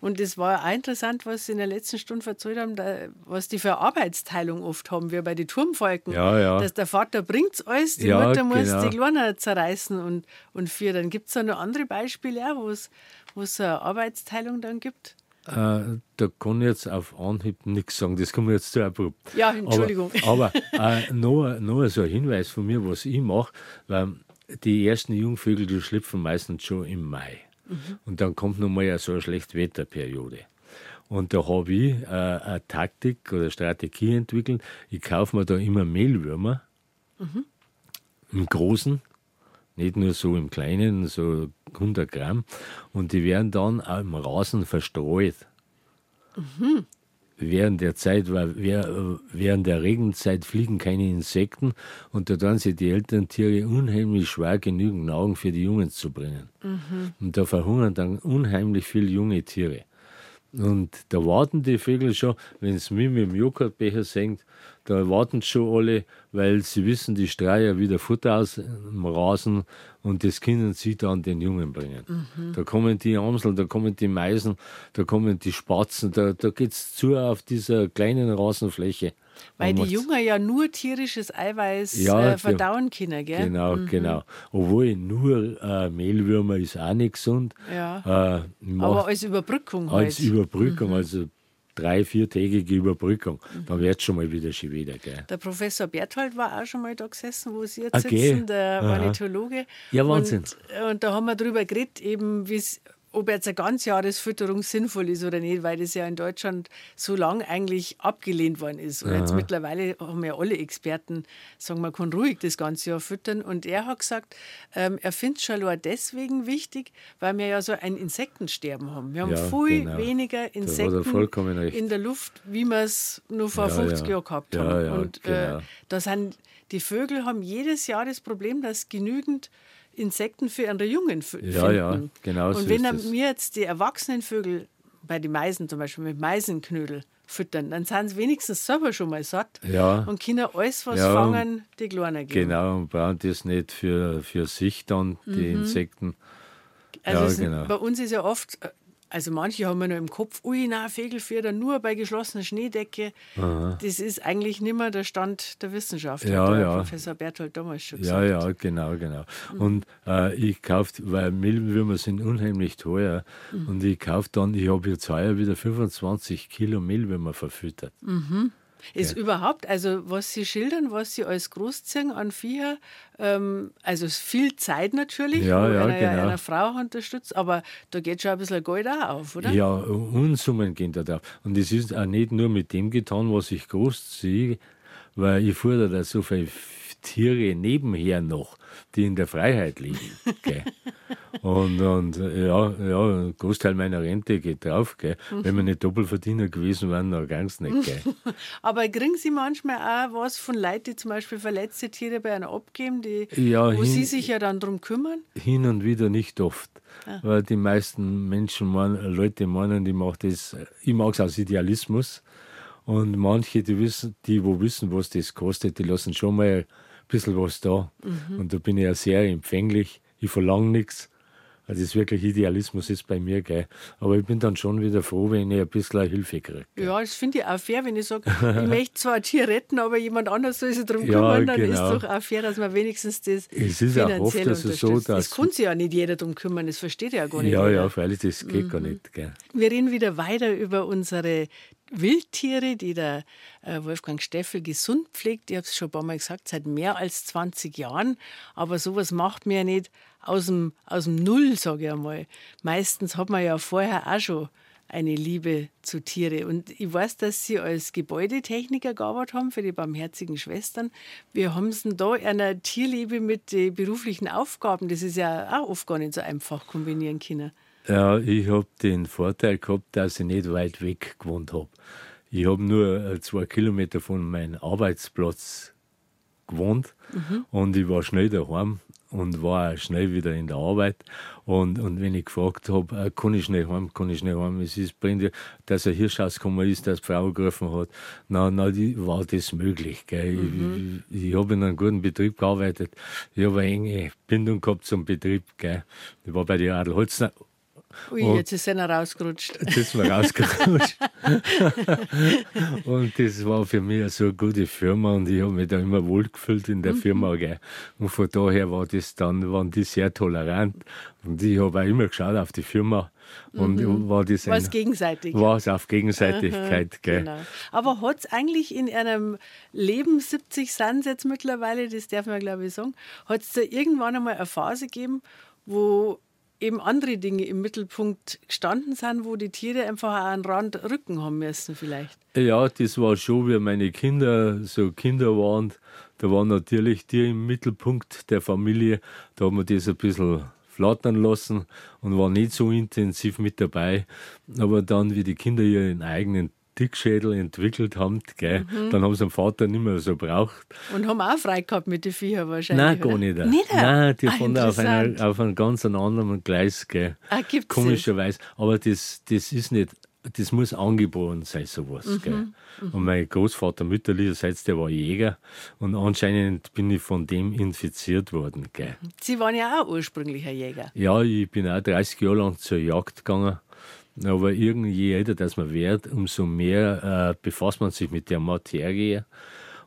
Und es war auch interessant, was Sie in der letzten Stunde erzählt haben, da, was die für Arbeitsteilung oft haben, wie bei den Turmfalken. Ja, ja. Dass der Vater bringt alles, die Ja, Mutter muss genau. die Kleinen zerreißen und, und für. Dann gibt es da noch andere Beispiele, auch, wo es wo es eine Arbeitsteilung dann gibt. Äh, da kann ich jetzt auf Anhieb nichts sagen, das kommt jetzt zu abrupt. Ja, Entschuldigung. Aber, aber äh, noch, noch so ein Hinweis von mir, was ich mache, weil die ersten Jungvögel, die schlüpfen meistens schon im Mai. Und dann kommt noch mal so eine Schlechtwetterperiode. Und da habe ich äh, eine Taktik oder Strategie entwickelt. Ich kaufe mir da immer Mehlwürmer im Großen, nicht nur so im Kleinen, so 100 Gramm. Und die werden dann im Rasen verstreut. Während der Zeit, während der Regenzeit fliegen keine Insekten und da tun sich die Elterntiere unheimlich schwer, genügend Nahrung für die Jungen zu bringen. Und da verhungern dann unheimlich viele junge Tiere. Und da warten die Vögel schon, wenn es mich mit dem Joghurtbecher senkt, da warten schon alle, weil sie wissen, die streuen ja wieder Futter aus im Rasen und das können sie dann den Jungen bringen. Da kommen die Amseln, da kommen die Meisen, da kommen die Spatzen, da, da geht es zu auf dieser kleinen Rasenfläche. Weil die Jungen ja nur tierisches Eiweiß Ja, äh, verdauen können, gell? Genau, genau. Obwohl nur äh, Mehlwürmer ist auch nicht gesund. Ja. Äh, Aber als Überbrückung halt. als Überbrückung, also drei-, viertägige Überbrückung. Mhm. Dann wird schon mal wieder schon wieder, gell? Der Professor Berthold war auch schon mal da gesessen, wo Sie jetzt Okay. sitzen, der Aha. Ornithologe. Ja, Wahnsinn. Und, und da haben wir darüber geredet, eben, wie's, ob jetzt eine Ganzjahresfütterung sinnvoll ist oder nicht, weil das ja in Deutschland so lang eigentlich abgelehnt worden ist. Und jetzt mittlerweile haben ja alle Experten, sagen man kann ruhig das ganze Jahr füttern. Und er hat gesagt, ähm, er findet nur deswegen wichtig, weil wir ja so ein Insektensterben haben. Wir haben Ja, viel genau. weniger er Insekten in der Luft, wie wir es nur vor Ja, 50 ja. Jahren gehabt haben. und genau. äh, da sind die Vögel haben jedes Jahr das Problem, dass genügend Insekten für ihre Jungen f- Ja, finden. ja, genau so Und wenn er mir jetzt die erwachsenen Vögel bei den Meisen zum Beispiel mit Meisenknödel füttern, dann sind sie wenigstens selber schon mal satt Ja. und können alles, was Ja, fangen, die Kleinen geben. Genau, und brauchen das nicht für, für sich dann, die Insekten. Also Ja, genau. bei uns ist ja oft, äh, also manche haben ja noch im Kopf, ui, na, Fegelführer nur bei geschlossener Schneedecke. Das ist eigentlich nicht mehr der Stand der Wissenschaft, Ja, hat ja. Professor Berthold damals schon Ja, gesagt. ja, genau, genau. Und äh, ich kaufe, weil Mehlwürmer sind unheimlich teuer und ich kaufe dann, ich habe jetzt heuer wieder 25 Kilo Mehlwürmer verfüttert. Ist überhaupt, also was Sie schildern, was Sie als großziehen an Viecher, ähm, also viel Zeit natürlich, Ja, ja, einer ja genau. einer Frau unterstützt, aber da geht schon ein bisschen Geld auch auf, oder? Ja, Unsummen gehen da drauf. Und es ist auch nicht nur mit dem getan, was ich groß ziehe, weil ich fordere da so viele Tiere nebenher noch, die in der Freiheit liegen. Gell? Und, und ja, ja, ein Großteil meiner Rente geht drauf. Gell? Wenn wir nicht Doppelverdiener gewesen wären, dann ganz nicht. Gell? [LAUGHS] Aber kriegen Sie manchmal auch was von Leuten, die zum Beispiel verletzte Tiere bei einer abgeben, die, Ja, wo hin- Sie sich ja dann drum kümmern? Hin und wieder nicht oft. Weil die meisten Menschen, meinen, Leute meinen, ich mache das, ich mag es aus Idealismus. Und manche, die wissen, die, wo wissen, was das kostet, die lassen schon mal bisschen was da. Und da bin ich ja sehr empfänglich. Ich verlange nichts. Also das ist wirklich Idealismus ist bei mir, gell. Aber ich bin dann schon wieder froh, wenn ich ein bisschen Hilfe kriege. Ja, das finde ich auch fair, wenn ich sage, ich [LAUGHS] möchte zwar ein Tier retten, aber jemand anders soll sich darum Ja, kümmern, dann genau. ist doch auch fair, dass man wenigstens das Es ist auch oft finanziell also so, dass- Es kann sich ja nicht jeder darum kümmern, das versteht ja gar nicht Ja, jeder. ja, freilich, das geht gar nicht, gell. Wir reden wieder weiter über unsere Wildtiere, die der äh, Wolfgang Steffel gesund pflegt. Ich habe es schon ein paar Mal gesagt, seit mehr als 20 Jahren. Aber sowas macht man ja nicht aus dem, aus dem Null, sage ich einmal. Meistens hat man ja vorher auch schon eine Liebe zu Tiere. Und ich weiß, dass Sie als Gebäudetechniker gearbeitet haben für die Barmherzigen Schwestern. Wir haben es da einer Tierliebe mit den beruflichen Aufgaben? Das ist ja auch oft gar nicht so einfach kombinieren können. Ja, ich habe den Vorteil gehabt, dass ich nicht weit weg gewohnt habe. Ich habe nur äh, zwei Kilometer von meinem Arbeitsplatz gewohnt und ich war schnell daheim und war schnell wieder in der Arbeit. Und, und wenn ich gefragt habe, äh, kann ich schnell heim, kann ich schnell heim, es ist brennt, dass ein Hirsch ausgekommen ist, dass die Frau gerufen hat, na, na, die, war das möglich. Gell? Ich, ich, ich habe in einem guten Betrieb gearbeitet, ich habe eine enge Bindung gehabt zum Betrieb. Gell? Ich war bei der Adelholzner Ui, Und- jetzt ist einer rausgerutscht. Jetzt ist mir rausgerutscht. und das war für mich so eine gute Firma und ich habe mich da immer wohlgefühlt in der Firma. Gell. Und von daher war das dann, waren die sehr tolerant. Und ich habe auch immer geschaut auf die Firma und war das War es ein, gegenseitig. war es auf Gegenseitigkeit. Gell. Genau. Aber hat es eigentlich in einem Leben, 70 sind jetzt mittlerweile, das darf man glaube ich sagen, hat es da irgendwann einmal eine Phase gegeben, wo eben andere Dinge im Mittelpunkt gestanden sind, wo die Tiere einfach auch einen Rand Rücken haben müssen vielleicht. Ja, das war schon, wie meine Kinder so Kinder waren. Da waren natürlich die im Mittelpunkt der Familie. Da haben wir das ein bisschen flattern lassen und war nicht so intensiv mit dabei. Aber dann, wie die Kinder ihren eigenen Dickschädel entwickelt haben, gell, dann haben sie den Vater nicht mehr so braucht. Und haben auch frei gehabt mit den Viechern wahrscheinlich. Nein, gar nicht. Nicht? Nein, die Ah, fahren auf, einer, auf einem ganz anderen Gleis. Gell. Ah, gibt's? Komischerweise. Aber das, das ist nicht, das muss angeboren sein, sowas. Mhm, Gell. Und mein Großvater mütterlicherseits, der war Jäger und anscheinend bin ich von dem infiziert worden. Gell. Sie waren ja auch ursprünglich ein Jäger. Ja, ich bin auch 30 Jahre lang zur Jagd gegangen. Aber irgendwie, je älter das man wird, umso mehr äh, befasst man sich mit der Materie.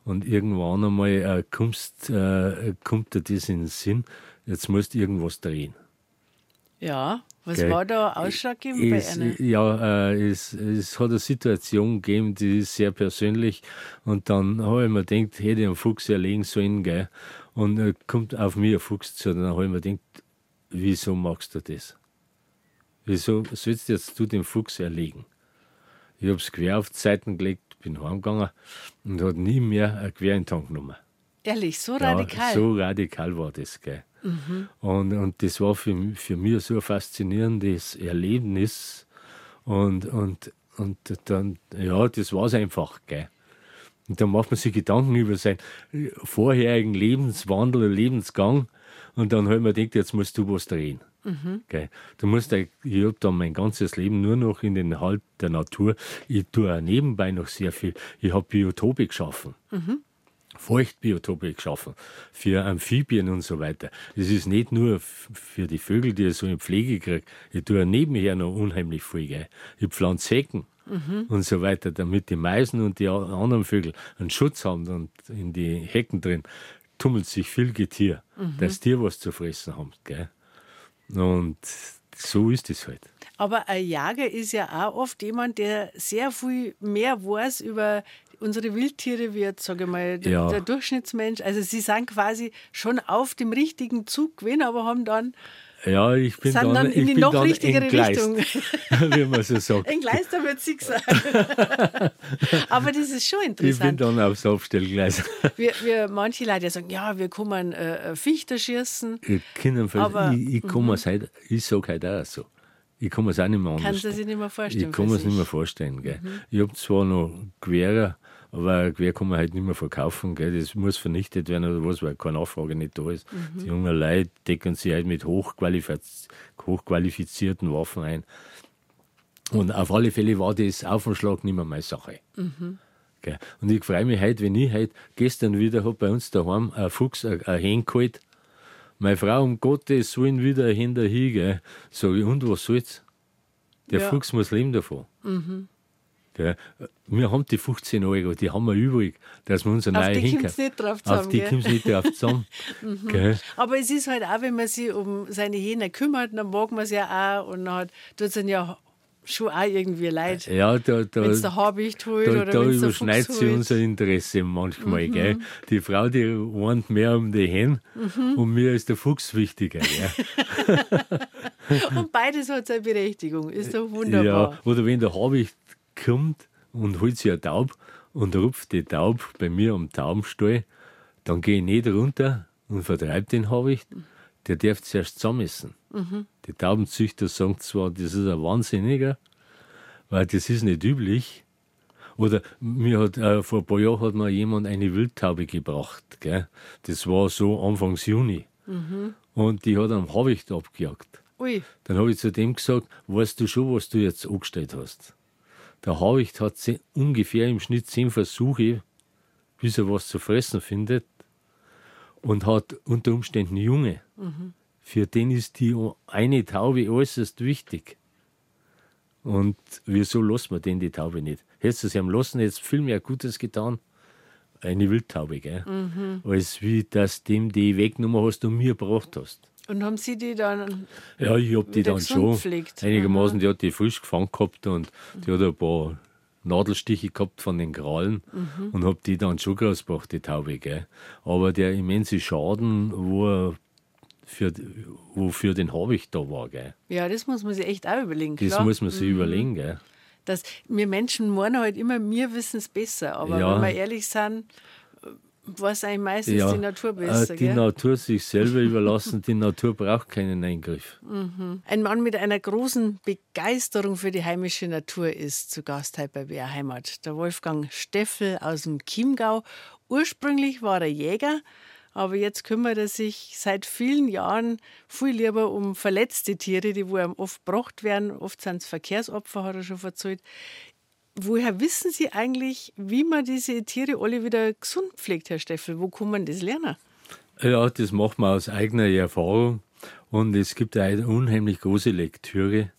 Und irgendwann einmal äh, kommst, äh, kommt dir das in den Sinn, jetzt musst du irgendwas drehen. Ja, was Gell. war da ausschlaggebend bei einer? ja, äh, es, es hat eine Situation gegeben, die ist sehr persönlich. Und dann habe ich mir gedacht, hätte ich einen Fuchs erlegen sollen, gell? Und äh, kommt auf mich ein Fuchs zu. Dann habe ich mir gedacht, wieso magst du das? Wieso sollst du jetzt du den Fuchs erlegen? Ich habe es quer auf die Seiten gelegt, bin heimgegangen und hat nie mehr ein Quer in den Tank genommen. Ehrlich, so Ja, radikal. so radikal war das. Gell. Und, und das war für, mich- für mich so ein faszinierendes Erlebnis. Und, und, und dann, ja, das war es einfach. Gell. Und dann macht man sich Gedanken über seinen vorherigen Lebenswandel, Lebensgang. Und dann ich mir gedacht, jetzt musst du was drehen. Gell. Du musst, ich habe dann mein ganzes Leben nur noch in den Halt der Natur. Ich tue auch nebenbei noch sehr viel. Ich habe Biotope geschaffen. Feuchtbiotope geschaffen für Amphibien und so weiter. Das ist nicht nur für die Vögel, die ich so in Pflege kriege. Ich tue nebenher noch unheimlich viel. Gell. Ich pflanze Hecken und so weiter, damit die Meisen und die anderen Vögel einen Schutz haben und in die Hecken drin tummelt sich viel Getier, dass die was zu fressen haben. Gell. Und so ist es halt. Aber ein Jäger ist ja auch oft jemand, der sehr viel mehr weiß über unsere Wildtiere wie jetzt, sage ich mal, der, Ja. der Durchschnittsmensch. Also sie sind quasi schon auf dem richtigen Zug gewesen, aber haben dann Ja, ich bin sind dann, dann in ich die bin noch dann richtigere entgleist, Richtung. [LAUGHS] wie man so sagt. Entgleister wird sie gesagt. [LAUGHS] Aber das ist schon Ich bin interessant. dann aufs Abstellgleis. [LAUGHS] Wir, wir, manche Leute sagen, ja, wir kommen äh, Fichter schießen. Ich, Aber- mhm. ich, ich kann mir's heute, ich sage heute auch so. Ich kann mir es auch nicht mehr anders. sie sich nicht mehr vorstellen. Ich kann mir es nicht mehr vorstellen. Gell. Ich habe zwar noch Gewehre, aber ein Gewehr kann man halt nicht mehr verkaufen. Gell. Das muss vernichtet werden oder was, weil keine Nachfrage nicht da ist. Die jungen Leute decken sich halt mit hochqualifiz hochqualifizierten Waffen ein. Und auf alle Fälle war das auf den Schlag nicht mehr meine Sache. Gell. Und ich freue mich heute, wenn ich heute gestern wieder hab bei uns daheim ein Fuchs, ein, ein Hen geholt. Meine Frau, um Gottes Willen, wieder hinterher. Gell. Sag ich, und was soll's? Der Ja. Fuchs muss leben davon. Gell. Wir haben die 15 Euro, die haben wir übrig, dass wir unsere Auf neue die hinkaufen. kommt's nicht drauf Auf zusammen, die gell? kommt nicht drauf zusammen. [LAUGHS] Gell. Aber es ist halt auch, wenn man sich um seine Hähner kümmert, dann mag man es ja auch und dann tut es dann ja schon auch irgendwie leid. Ja, da, da, wenn es der Habicht holt da, oder da überschneidet sich unser Interesse manchmal. Mhm. Gell. Die Frau, die warnt mehr um die Hen und mir ist der Fuchs wichtiger. [LAUGHS] [LAUGHS] Und beides hat seine Berechtigung. Ist doch wunderbar. Ja, oder wenn der Habicht kommt und holt sich eine Taub und rupft die Taub bei mir am Taubenstall, dann gehe ich nicht runter und vertreibe den Habicht. Der darf zuerst zusammenessen. Die Taubenzüchter sagen zwar, das ist ein Wahnsinniger, weil das ist nicht üblich. Oder mir hat, äh, vor ein paar Jahren hat mir jemand eine Wildtaube gebracht. Gell? Das war so Anfangs Juni. Und die hat am Habicht abgejagt. Ui, Dann habe ich zu dem gesagt, weißt du schon, was du jetzt angestellt hast? Der Habicht hat ze- ungefähr im Schnitt zehn Versuche, bis er was zu fressen findet und hat unter Umständen Junge. Für den ist die eine Taube äußerst wichtig. Und wieso lassen wir den die Taube nicht? Hättest du sie am lassen, jetzt viel mehr Gutes getan. Eine Wildtaube, gell? Als wie, dass dem die weggenommen hast und mir gebracht hast. Und haben Sie die dann. Ja, ich hab die dann schon gepflegt. einigermaßen, die hat die frisch gefangen gehabt und die hat ein paar Nadelstiche gehabt von den Krallen und hab die dann schon rausgebracht, die Taube, gell. Aber der immense Schaden, wo für, wofür den Habicht da war, gell. Ja, das muss man sich echt auch überlegen. Das klar. muss man sich überlegen, gell. dass wir Menschen meinen halt immer, wir wissen es besser. Aber Ja. wenn wir ehrlich sind, weiß eigentlich meistens Ja, die Natur äh, besser. die gell? Natur sich selber überlassen, die Natur braucht keinen Eingriff. Ein Mann mit einer großen Begeisterung für die heimische Natur ist zu Gast heute bei BR Heimat. Der Wolfgang Steffel aus dem Chiemgau. Ursprünglich war er Jäger, aber jetzt kümmert er sich seit vielen Jahren viel lieber um verletzte Tiere, die wo ihm oft gebracht werden. Oft sind es Verkehrsopfer, hat er schon erzählt. Woher wissen Sie eigentlich, wie man diese Tiere alle wieder gesund pflegt, Herr Steffel? Wo kann man das lernen? Ja, das macht man aus eigener Erfahrung. Und es gibt eine unheimlich große Lektüre,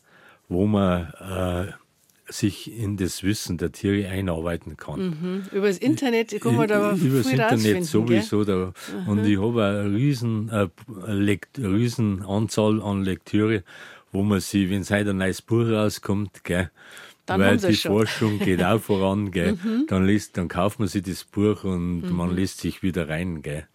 wo man äh, sich in das Wissen der Tiere einarbeiten kann. Über das Internet kann man da Über das Internet sowieso. Da, und ich habe eine riesen, äh, eine riesen Anzahl an Lektüre, wo man sich, wenn es heute ein neues Buch rauskommt, gell, Dann weil die schon. Forschung geht auch [LAUGHS] voran, gell, dann, liest, dann kauft man sich das Buch und man liest sich wieder rein. Gell.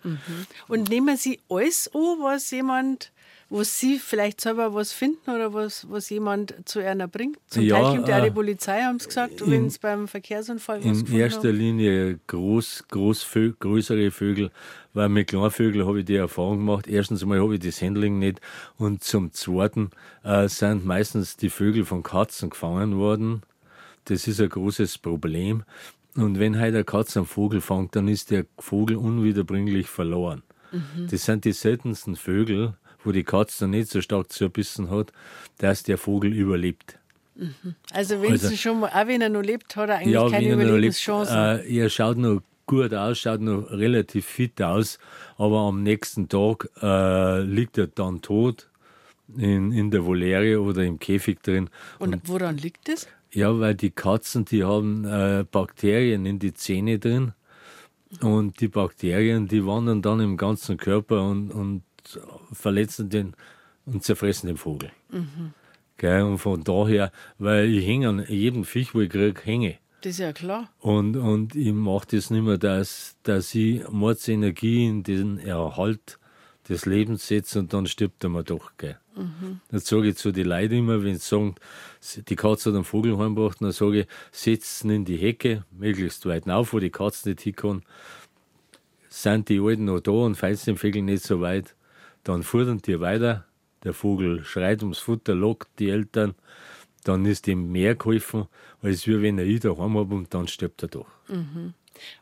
Und nehmen Sie alles an, was jemand, was Sie vielleicht selber was finden oder was, was jemand zu einer bringt? Zum Ja, Teil kommt ja auch die äh, Polizei, haben Sie gesagt, wenn es beim Verkehrsunfall In erster haben. Linie groß, groß, Vö- größere Vögel, weil mit Kleinvögeln habe ich die Erfahrung gemacht. Erstens einmal habe ich das Handling nicht und zum Zweiten äh, sind meistens die Vögel von Katzen gefangen worden. Das ist ein großes Problem. Und wenn heute eine Katze einen Vogel fängt, dann ist der Vogel unwiederbringlich verloren. Das sind die seltensten Vögel, wo die Katze dann nicht so stark zerbissen hat, dass der Vogel überlebt. Also wenn Also- Sie schon mal, auch wenn er noch lebt, hat er eigentlich Ja, keine er noch Überlebenschancen. äh, er schaut noch gut aus, schaut noch relativ fit aus, aber am nächsten Tag äh, liegt er dann tot in, in der Voliere oder im Käfig drin. Und woran liegt das? Ja, weil die Katzen, die haben äh, Bakterien in die Zähne drin und die Bakterien, die wandern dann im ganzen Körper und, und verletzen den und zerfressen den Vogel. Gell, und von daher, weil ich hänge an jedem Fisch, wo ich kriege, hänge. Das ist ja klar. Und, und ich mache das nicht mehr, dass, dass ich Mordsenergie in den Erhalt des Lebens setzen und dann stirbt er mal doch. Gell. Mhm. Dann sage ich zu den Leuten immer, wenn sie sagen, die Katze hat einen Vogel heimgebracht, dann sage ich, setzen in die Hecke, möglichst weit auf, wo die Katze nicht hinkommen. Sind die Alten noch da und falls den Vögel nicht so weit, dann fuhren die weiter. Der Vogel schreit ums Futter, lockt die Eltern, dann ist ihm mehr geholfen, als wenn er ich daheim habe und dann stirbt er doch. Mhm.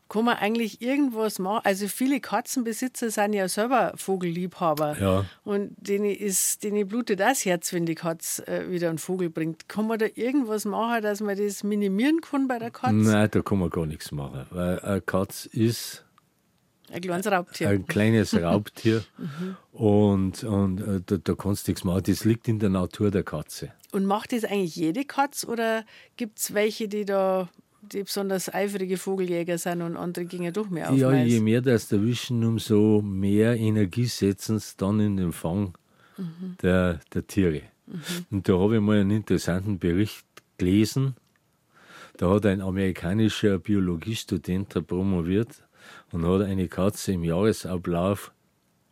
Kann man eigentlich irgendwas machen? Also viele Katzenbesitzer sind ja selber Vogelliebhaber. Ja. Und denen, ist, denen blutet das Herz, wenn die Katze äh, wieder einen Vogel bringt. Kann man da irgendwas machen, dass man das minimieren kann bei der Katze? Nein, da kann man gar nichts machen. Weil eine Katze ist ein kleines Raubtier. Ein kleines [LAUGHS] Raubtier. mhm. Und, und äh, da, da kannst du nichts machen. Das liegt in der Natur der Katze. Und macht das eigentlich jede Katze oder gibt es welche, die da die besonders eifrige Vogeljäger sind und andere gingen doch mehr auf Ja, Mais. je mehr das erwischen, umso mehr Energie setzen sie dann in den Fang mhm. der, der Tiere. Mhm. Und da habe ich mal einen interessanten Bericht gelesen. Da hat ein amerikanischer Biologiestudent promoviert und hat eine Katze im Jahresablauf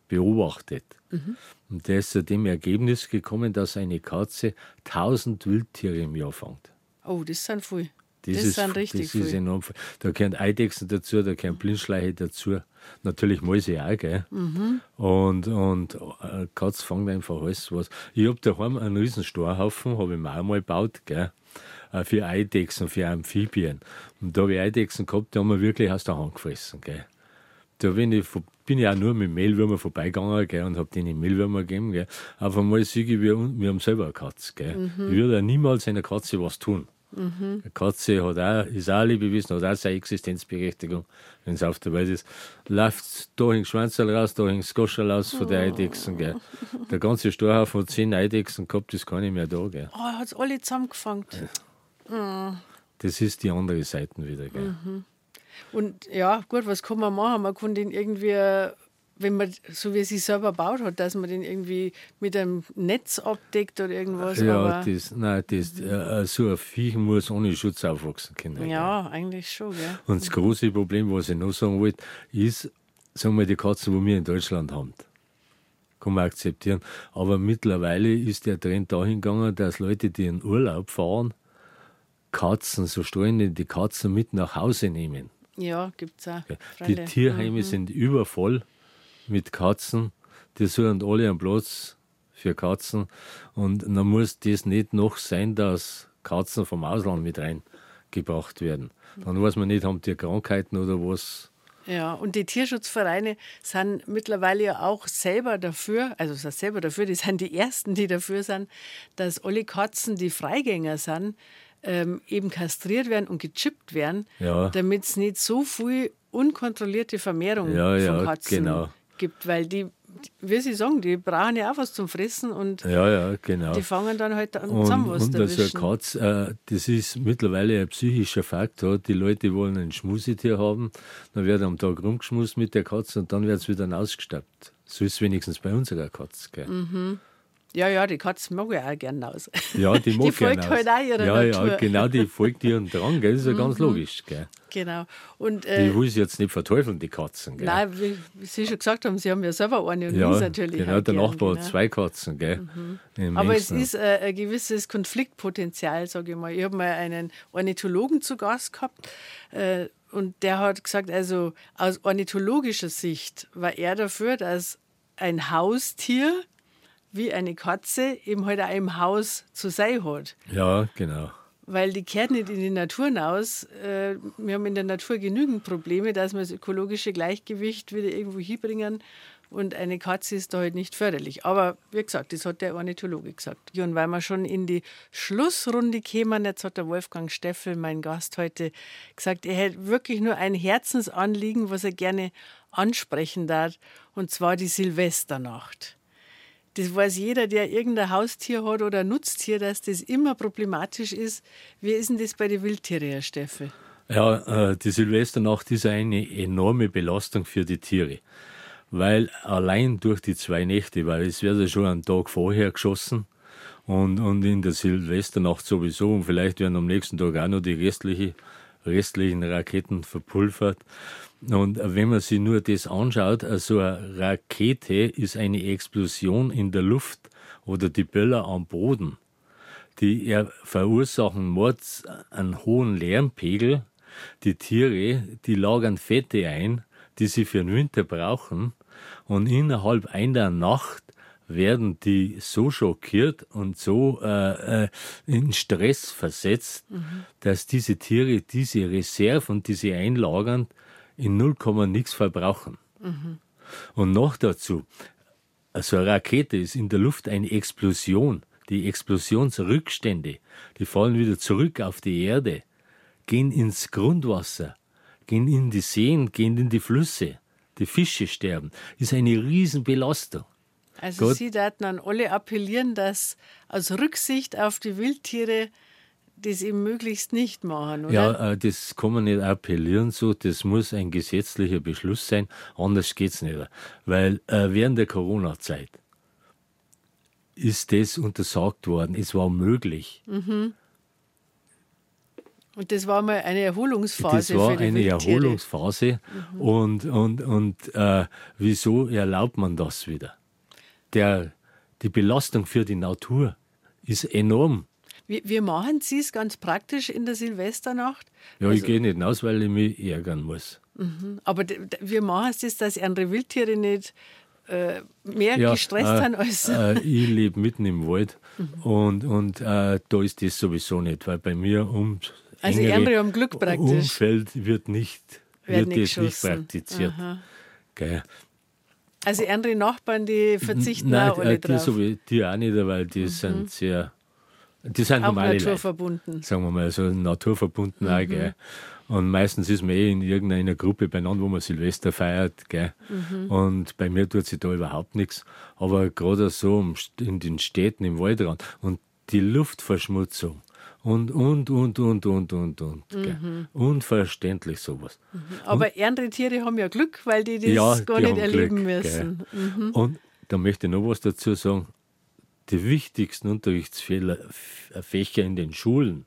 beobachtet. Mhm. Und der ist zu dem Ergebnis gekommen, dass eine Katze 1000 Wildtiere im Jahr fängt. Oh, das sind viel. Das, das ist, sind richtig das ist enorm. Da gehören Eidechsen dazu, da gehören Blindschleiche dazu. Natürlich Mäuse auch, gell? Mhm. Und, und äh, Katz fängt einfach alles was. Ich habe daheim einen riesen Storhaufen, habe ich mir auch mal gebaut, gell? Äh, für Eidechsen, für Amphibien. Und da habe ich Eidechsen gehabt, die haben wir wirklich aus der Hand gefressen, gell? Da bin ich, bin ich auch nur mit Mehlwürmer vorbeigegangen gell, und habe denen Mehlwürmer gegeben. Gell. Auf einmal sehe ich, wir, wir haben selber eine Katze. Gell. Mhm. Ich würde niemals einer Katze was tun. Mhm. Eine Katze hat auch, ist auch ein Lebewesen, hat auch seine Existenzberechtigung, wenn es auf der Welt ist. Läuft da hängt Schwanzerl raus, da hängt Skoscherl raus von der Eidechsen. Gell. [LAUGHS] Der ganze Storhaufen hat zehn Eidechsen gehabt, das kann ich mehr da. Gell. Oh, er hat es alle zusammengefangen. Ja. Das ist die andere Seite wieder. Gell. Mhm. Und ja, gut, was kann man machen? Man kann den irgendwie wenn man, so wie er sich selber baut hat, dass man den irgendwie mit einem Netz abdeckt oder irgendwas. Ja, das, nein, das, äh, so ein Viech muss ohne Schutz aufwachsen können. Ja, gell? eigentlich schon. Gell? Und das große Problem, was ich noch sagen wollte, ist, sagen wir, die Katzen, die wir in Deutschland haben. Kann man akzeptieren. Aber mittlerweile ist der Trend dahin gegangen, dass Leute, die in Urlaub fahren, Katzen, so streunende die Katzen mit nach Hause nehmen. Ja, gibt es auch. Die Tierheime mhm. sind übervoll mit Katzen. Die suchen alle einen Platz für Katzen. Und dann muss das nicht noch sein, dass Katzen vom Ausland mit reingebracht werden. Dann weiß man nicht, haben die Krankheiten oder was. Ja, und die Tierschutzvereine sind mittlerweile ja auch selber dafür, also sind selber dafür, die sind die Ersten, die dafür sind, dass alle Katzen, die Freigänger sind, ähm, eben kastriert werden und gechippt werden, ja. damit es nicht so viel unkontrollierte Vermehrung ja, von Katzen genau gibt, weil die, wie Sie sagen, die brauchen ja auch was zum Fressen und ja, ja, genau. die fangen dann halt an zusammen was Und also eine Katz, äh, das ist mittlerweile ein psychischer Faktor. Die Leute wollen ein Schmusetier haben, dann wird am Tag rumgeschmust mit der Katze und dann wird es wieder ausgestappt. So ist es wenigstens bei unserer Katze. Gell? Mhm. Ja, ja, die Katze mag ich auch gerne aus. Ja, die [LAUGHS] mag Die folgt halt auch ihrer ja, Natur. Ja, genau, die folgt [LAUGHS] ihren Drang, gell? das ist ja ganz mhm. logisch. Gell? Genau. Und, äh, die will sie jetzt nicht verteufeln, die Katzen. Gell? Nein, wie, wie, Sie schon gesagt haben, Sie haben ja selber eine und ja, uns natürlich. Genau, der gern, Nachbar genau. hat zwei Katzen. Gell? Mhm. Aber es ist äh, ein gewisses Konfliktpotenzial, sage ich mal. Ich habe mal einen Ornithologen zu Gast gehabt. Äh, und der hat gesagt, also aus ornithologischer Sicht war er dafür, dass ein Haustier wie eine Katze eben halt auch im Haus zu sein hat. Ja, genau. Weil die kehrt nicht in die Natur hinaus. Äh, wir haben in der Natur genügend Probleme, dass wir das ökologische Gleichgewicht wieder irgendwo hinbringen. Und eine Katze ist da halt nicht förderlich. Aber wie gesagt, das hat der Ornithologe gesagt. Und weil wir schon in die Schlussrunde kämen, jetzt hat der Wolfgang Steffel, mein Gast heute, gesagt, er hätte wirklich nur ein Herzensanliegen, was er gerne ansprechen darf, und zwar die Silvesternacht. Das weiß jeder, der irgendein Haustier hat oder Nutztier, dass das immer problematisch ist. Wie ist denn das bei den Wildtieren, Herr Steffe? Ja, äh, die Silvesternacht ist eine enorme Belastung für die Tiere. Weil allein durch die zwei Nächte, weil es wird ja schon einen Tag vorher geschossen und, und in der Silvesternacht sowieso und vielleicht werden am nächsten Tag auch noch die restlichen restlichen Raketen verpulvert. Und wenn man sich nur das anschaut, so also eine Rakete ist eine Explosion in der Luft oder die Böller am Boden. Die verursachen Mords einen hohen Lärmpegel. Die Tiere, die lagern Fette ein, die sie für den Winter brauchen. Und innerhalb einer Nacht werden die so schockiert und so äh, äh, in Stress versetzt, mhm. dass diese Tiere diese Reserven, die sie einlagern, in 0, nichts verbrauchen. Mhm. Und noch dazu, so eine Rakete ist in der Luft eine Explosion. Die Explosionsrückstände, die fallen wieder zurück auf die Erde, gehen ins Grundwasser, gehen in die Seen, gehen in die Flüsse. Die Fische sterben. Ist eine Riesenbelastung. Also Gott. Sie daten an alle appellieren, dass aus Rücksicht auf die Wildtiere das eben möglichst nicht machen, oder? Ja, äh, das kann man nicht appellieren so, das muss ein gesetzlicher Beschluss sein, anders geht es nicht. Weil äh, während der Corona-Zeit ist das untersagt worden, es war möglich. Mhm. Und das war mal eine Erholungsphase. Das war eine Wildtiere. Erholungsphase. Mhm. Und, und, und äh, wieso erlaubt man das wieder? Der, die Belastung für die Natur ist enorm. Wie, wie machen Sie es ganz praktisch in der Silvesternacht? Ja, also, ich gehe nicht raus, weil ich mich ärgern muss. Mhm. Aber wie machen Sie es, dass andere Wildtiere nicht äh, mehr ja, gestresst äh, sind als. Äh, ich lebe mitten im Wald mhm. und, und äh, da ist das sowieso nicht, weil bei mir um also andere haben Glück praktisch. Umfeld wird nicht, wird, wird nicht das nicht praktiziert. Okay. Also andere Nachbarn, die verzichten Nein, auch alle die, drauf. So die auch nicht, weil die mhm. sind sehr die sind auch normale naturverbunden. Leute, sagen wir mal, so naturverbunden mhm. auch, gell. Und meistens ist man eh in irgendeiner Gruppe beieinander, wo man Silvester feiert, gell. Mhm. Und bei mir tut sich da überhaupt nichts. Aber gerade so in den Städten, im Waldrand und die Luftverschmutzung und, und, und, und, und, und, und. Mhm. Unverständlich sowas. Mhm. Aber und, andere Tiere haben ja Glück, weil die das ja, gar die nicht erleben Glück, müssen. Mhm. Und da möchte ich noch was dazu sagen die wichtigsten Unterrichtsfächer in den Schulen,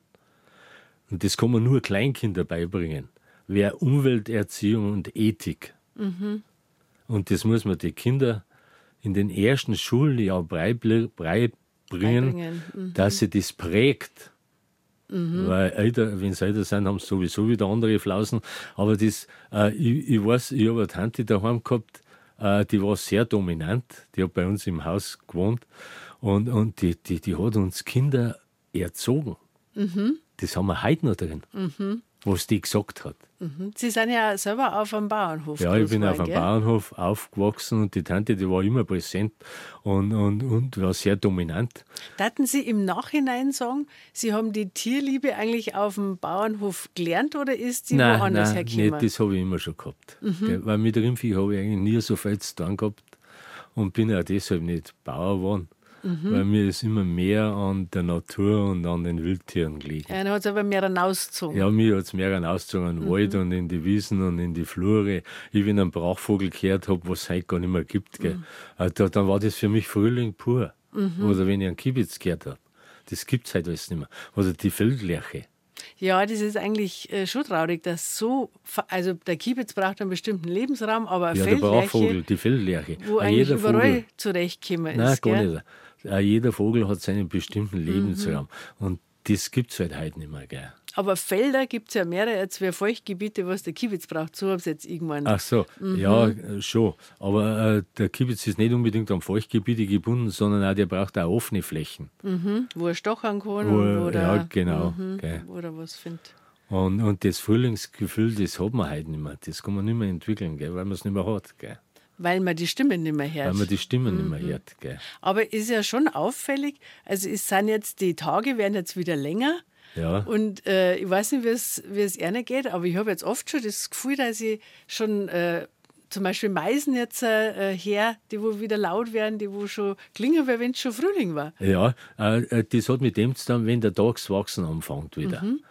und das kann man nur Kleinkinder beibringen, wäre Umwelterziehung und Ethik. Mhm. Und das muss man die Kinder in den ersten Schuljahr beibringen, beibringen. Mhm. dass sie das prägt. Mhm. Weil älter, wenn sie älter sind, haben sie sowieso wieder andere Flausen. Aber das, äh, ich, ich weiß, ich habe eine Tante daheim gehabt, äh, die war sehr dominant. Die hat bei uns im Haus gewohnt. Und, und die, die, die hat uns Kinder erzogen. Mhm. Das haben wir heute noch drin, mhm. was die gesagt hat. Mhm. Sie sind ja selber auf einem Bauernhof. Ja, ich bin auf einem Bauernhof aufgewachsen und die Tante, die war immer präsent und, und, und war sehr dominant. Daten Sie im Nachhinein sagen, Sie haben die Tierliebe eigentlich auf dem Bauernhof gelernt oder ist sie nein, woanders nein, hergekommen? Nein, das habe ich immer schon gehabt. Mhm. Weil mit Rindvieh habe ich eigentlich nie so viel zu tun gehabt und bin auch deshalb nicht Bauer geworden mhm. weil mir ist immer mehr an der Natur und an den Wildtieren gelegen. Ja, hat es aber mehr ausgezogen. Ja, mir hat es mehr ausgezogen an den mhm. Wald und in die Wiesen und in die Flure. Ich, wenn einen Brachvogel gehört habe, was es heute gar nicht mehr gibt, mhm. Äh, da, dann war das für mich Frühling pur. Mhm. Oder wenn ich einen Kibitz gehört habe. Das gibt es heute alles nicht mehr. Oder die Feldlerche. Ja, das ist eigentlich äh, schon traurig, dass so, also der Kiebitz braucht einen bestimmten Lebensraum, aber ja, der Brachvogel, die Feldlerche. Wo eigentlich überall Vogel, zurechtkommen ist. Nein, gar gell? nicht. Jeder Vogel hat seinen bestimmten Lebensraum. Mhm. Und das gibt es halt heute nicht mehr. Gell? Aber Felder gibt es ja mehrere als wir Feuchtgebiete, was der Kiebitz braucht. So habe ich jetzt irgendwann. Ach so, mhm. ja, schon. Aber äh, der Kiebitz ist nicht unbedingt an Feuchtgebiete gebunden, sondern auch der braucht auch offene Flächen. Mhm. Wo er stochern kann. Wo, oder, ja, genau. Mhm. Oder was findet. Und, und das Frühlingsgefühl, das hat man heute nicht mehr. Das kann man nicht mehr entwickeln, gell, weil man es nicht mehr hat. Gell. Weil man die Stimmen nicht mehr hört. Weil man die Stimmen mhm. nicht mehr hört. Gell. Aber ist ja schon auffällig, also es sind jetzt, die Tage werden jetzt wieder länger. Ja. Und äh, ich weiß nicht, wie es, einer geht, aber ich habe jetzt oft schon das Gefühl, dass ich schon äh, zum Beispiel Meisen jetzt äh, her, die wo wieder laut werden, die wo schon klingen, weil wenn es schon Frühling war. Ja, äh, äh, das hat mit dem zu tun, wenn der Tagswachsen anfängt wieder. Mhm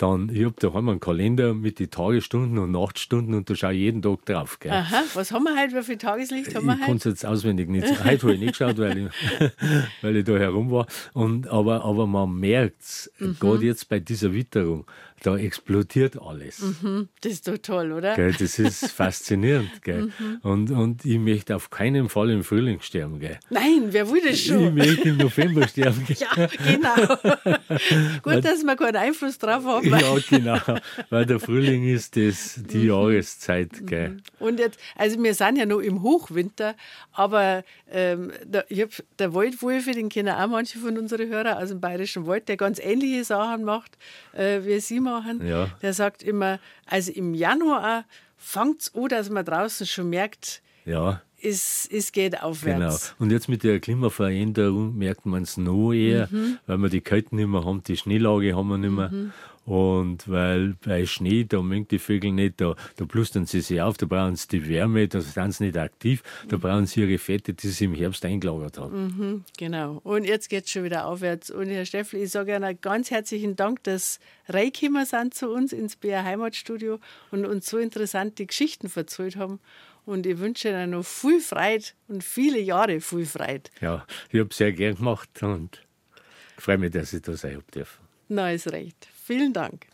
dann, ich habe daheim einen Kalender mit den Tagesstunden und Nachtstunden und da schaue ich jeden Tag drauf. Gell. Aha, was haben wir heute? Wie viel Tageslicht haben wir ich konnte es jetzt auswendig nicht. Heute habe ich nicht geschaut, weil ich, [LAUGHS] weil ich da herum war. Und, aber, aber man merkt es, mhm. gerade jetzt bei dieser Witterung, da explodiert alles. Mhm, das ist doch toll, oder? Gell, das ist [LAUGHS] faszinierend. Gell? Mhm. Und, und ich möchte auf keinen Fall im Frühling sterben. Gell? Nein, wer will das schon? Ich möchte im November sterben. Gell? [LAUGHS] ja, genau. [LAUGHS] Gut, dass wir keinen Einfluss drauf haben. ja, genau. Weil der Frühling ist das, die mhm. Jahreszeit. Gell? Mhm. Und jetzt, also wir sind ja noch im Hochwinter, aber ähm, der, ich hab, der Waldwolf, den kennen auch manche von unseren Hörern aus dem Bayerischen Wald, der ganz ähnliche Sachen macht, äh, wie Sie machen. Ja. Der sagt immer, also im Januar fängt es an, dass man draußen schon merkt, ja. es, es geht aufwärts. Genau. Und jetzt mit der Klimaveränderung merkt man es noch eher, mhm. weil wir die Kälte nicht mehr haben, die Schneelage haben wir nicht mehr. Mhm. Und weil bei Schnee, da mögen die Vögel nicht, da, da plustern sie sich auf, da brauchen sie die Wärme, da sind sie nicht aktiv, da mhm. brauchen sie ihre Fette, die sie im Herbst eingelagert haben. Mhm, genau. Und jetzt geht es schon wieder aufwärts. Und Herr Steffel, ich sage Ihnen ganz herzlichen Dank, dass reingekommen sind zu uns ins BR Heimatstudio und uns so interessante Geschichten erzählt haben. Und ich wünsche Ihnen noch viel Freude und viele Jahre viel Freude. Ja, ich habe es sehr gern gemacht und freue mich, dass ich da sein habe dürfen. Na, ist recht. Vielen Dank.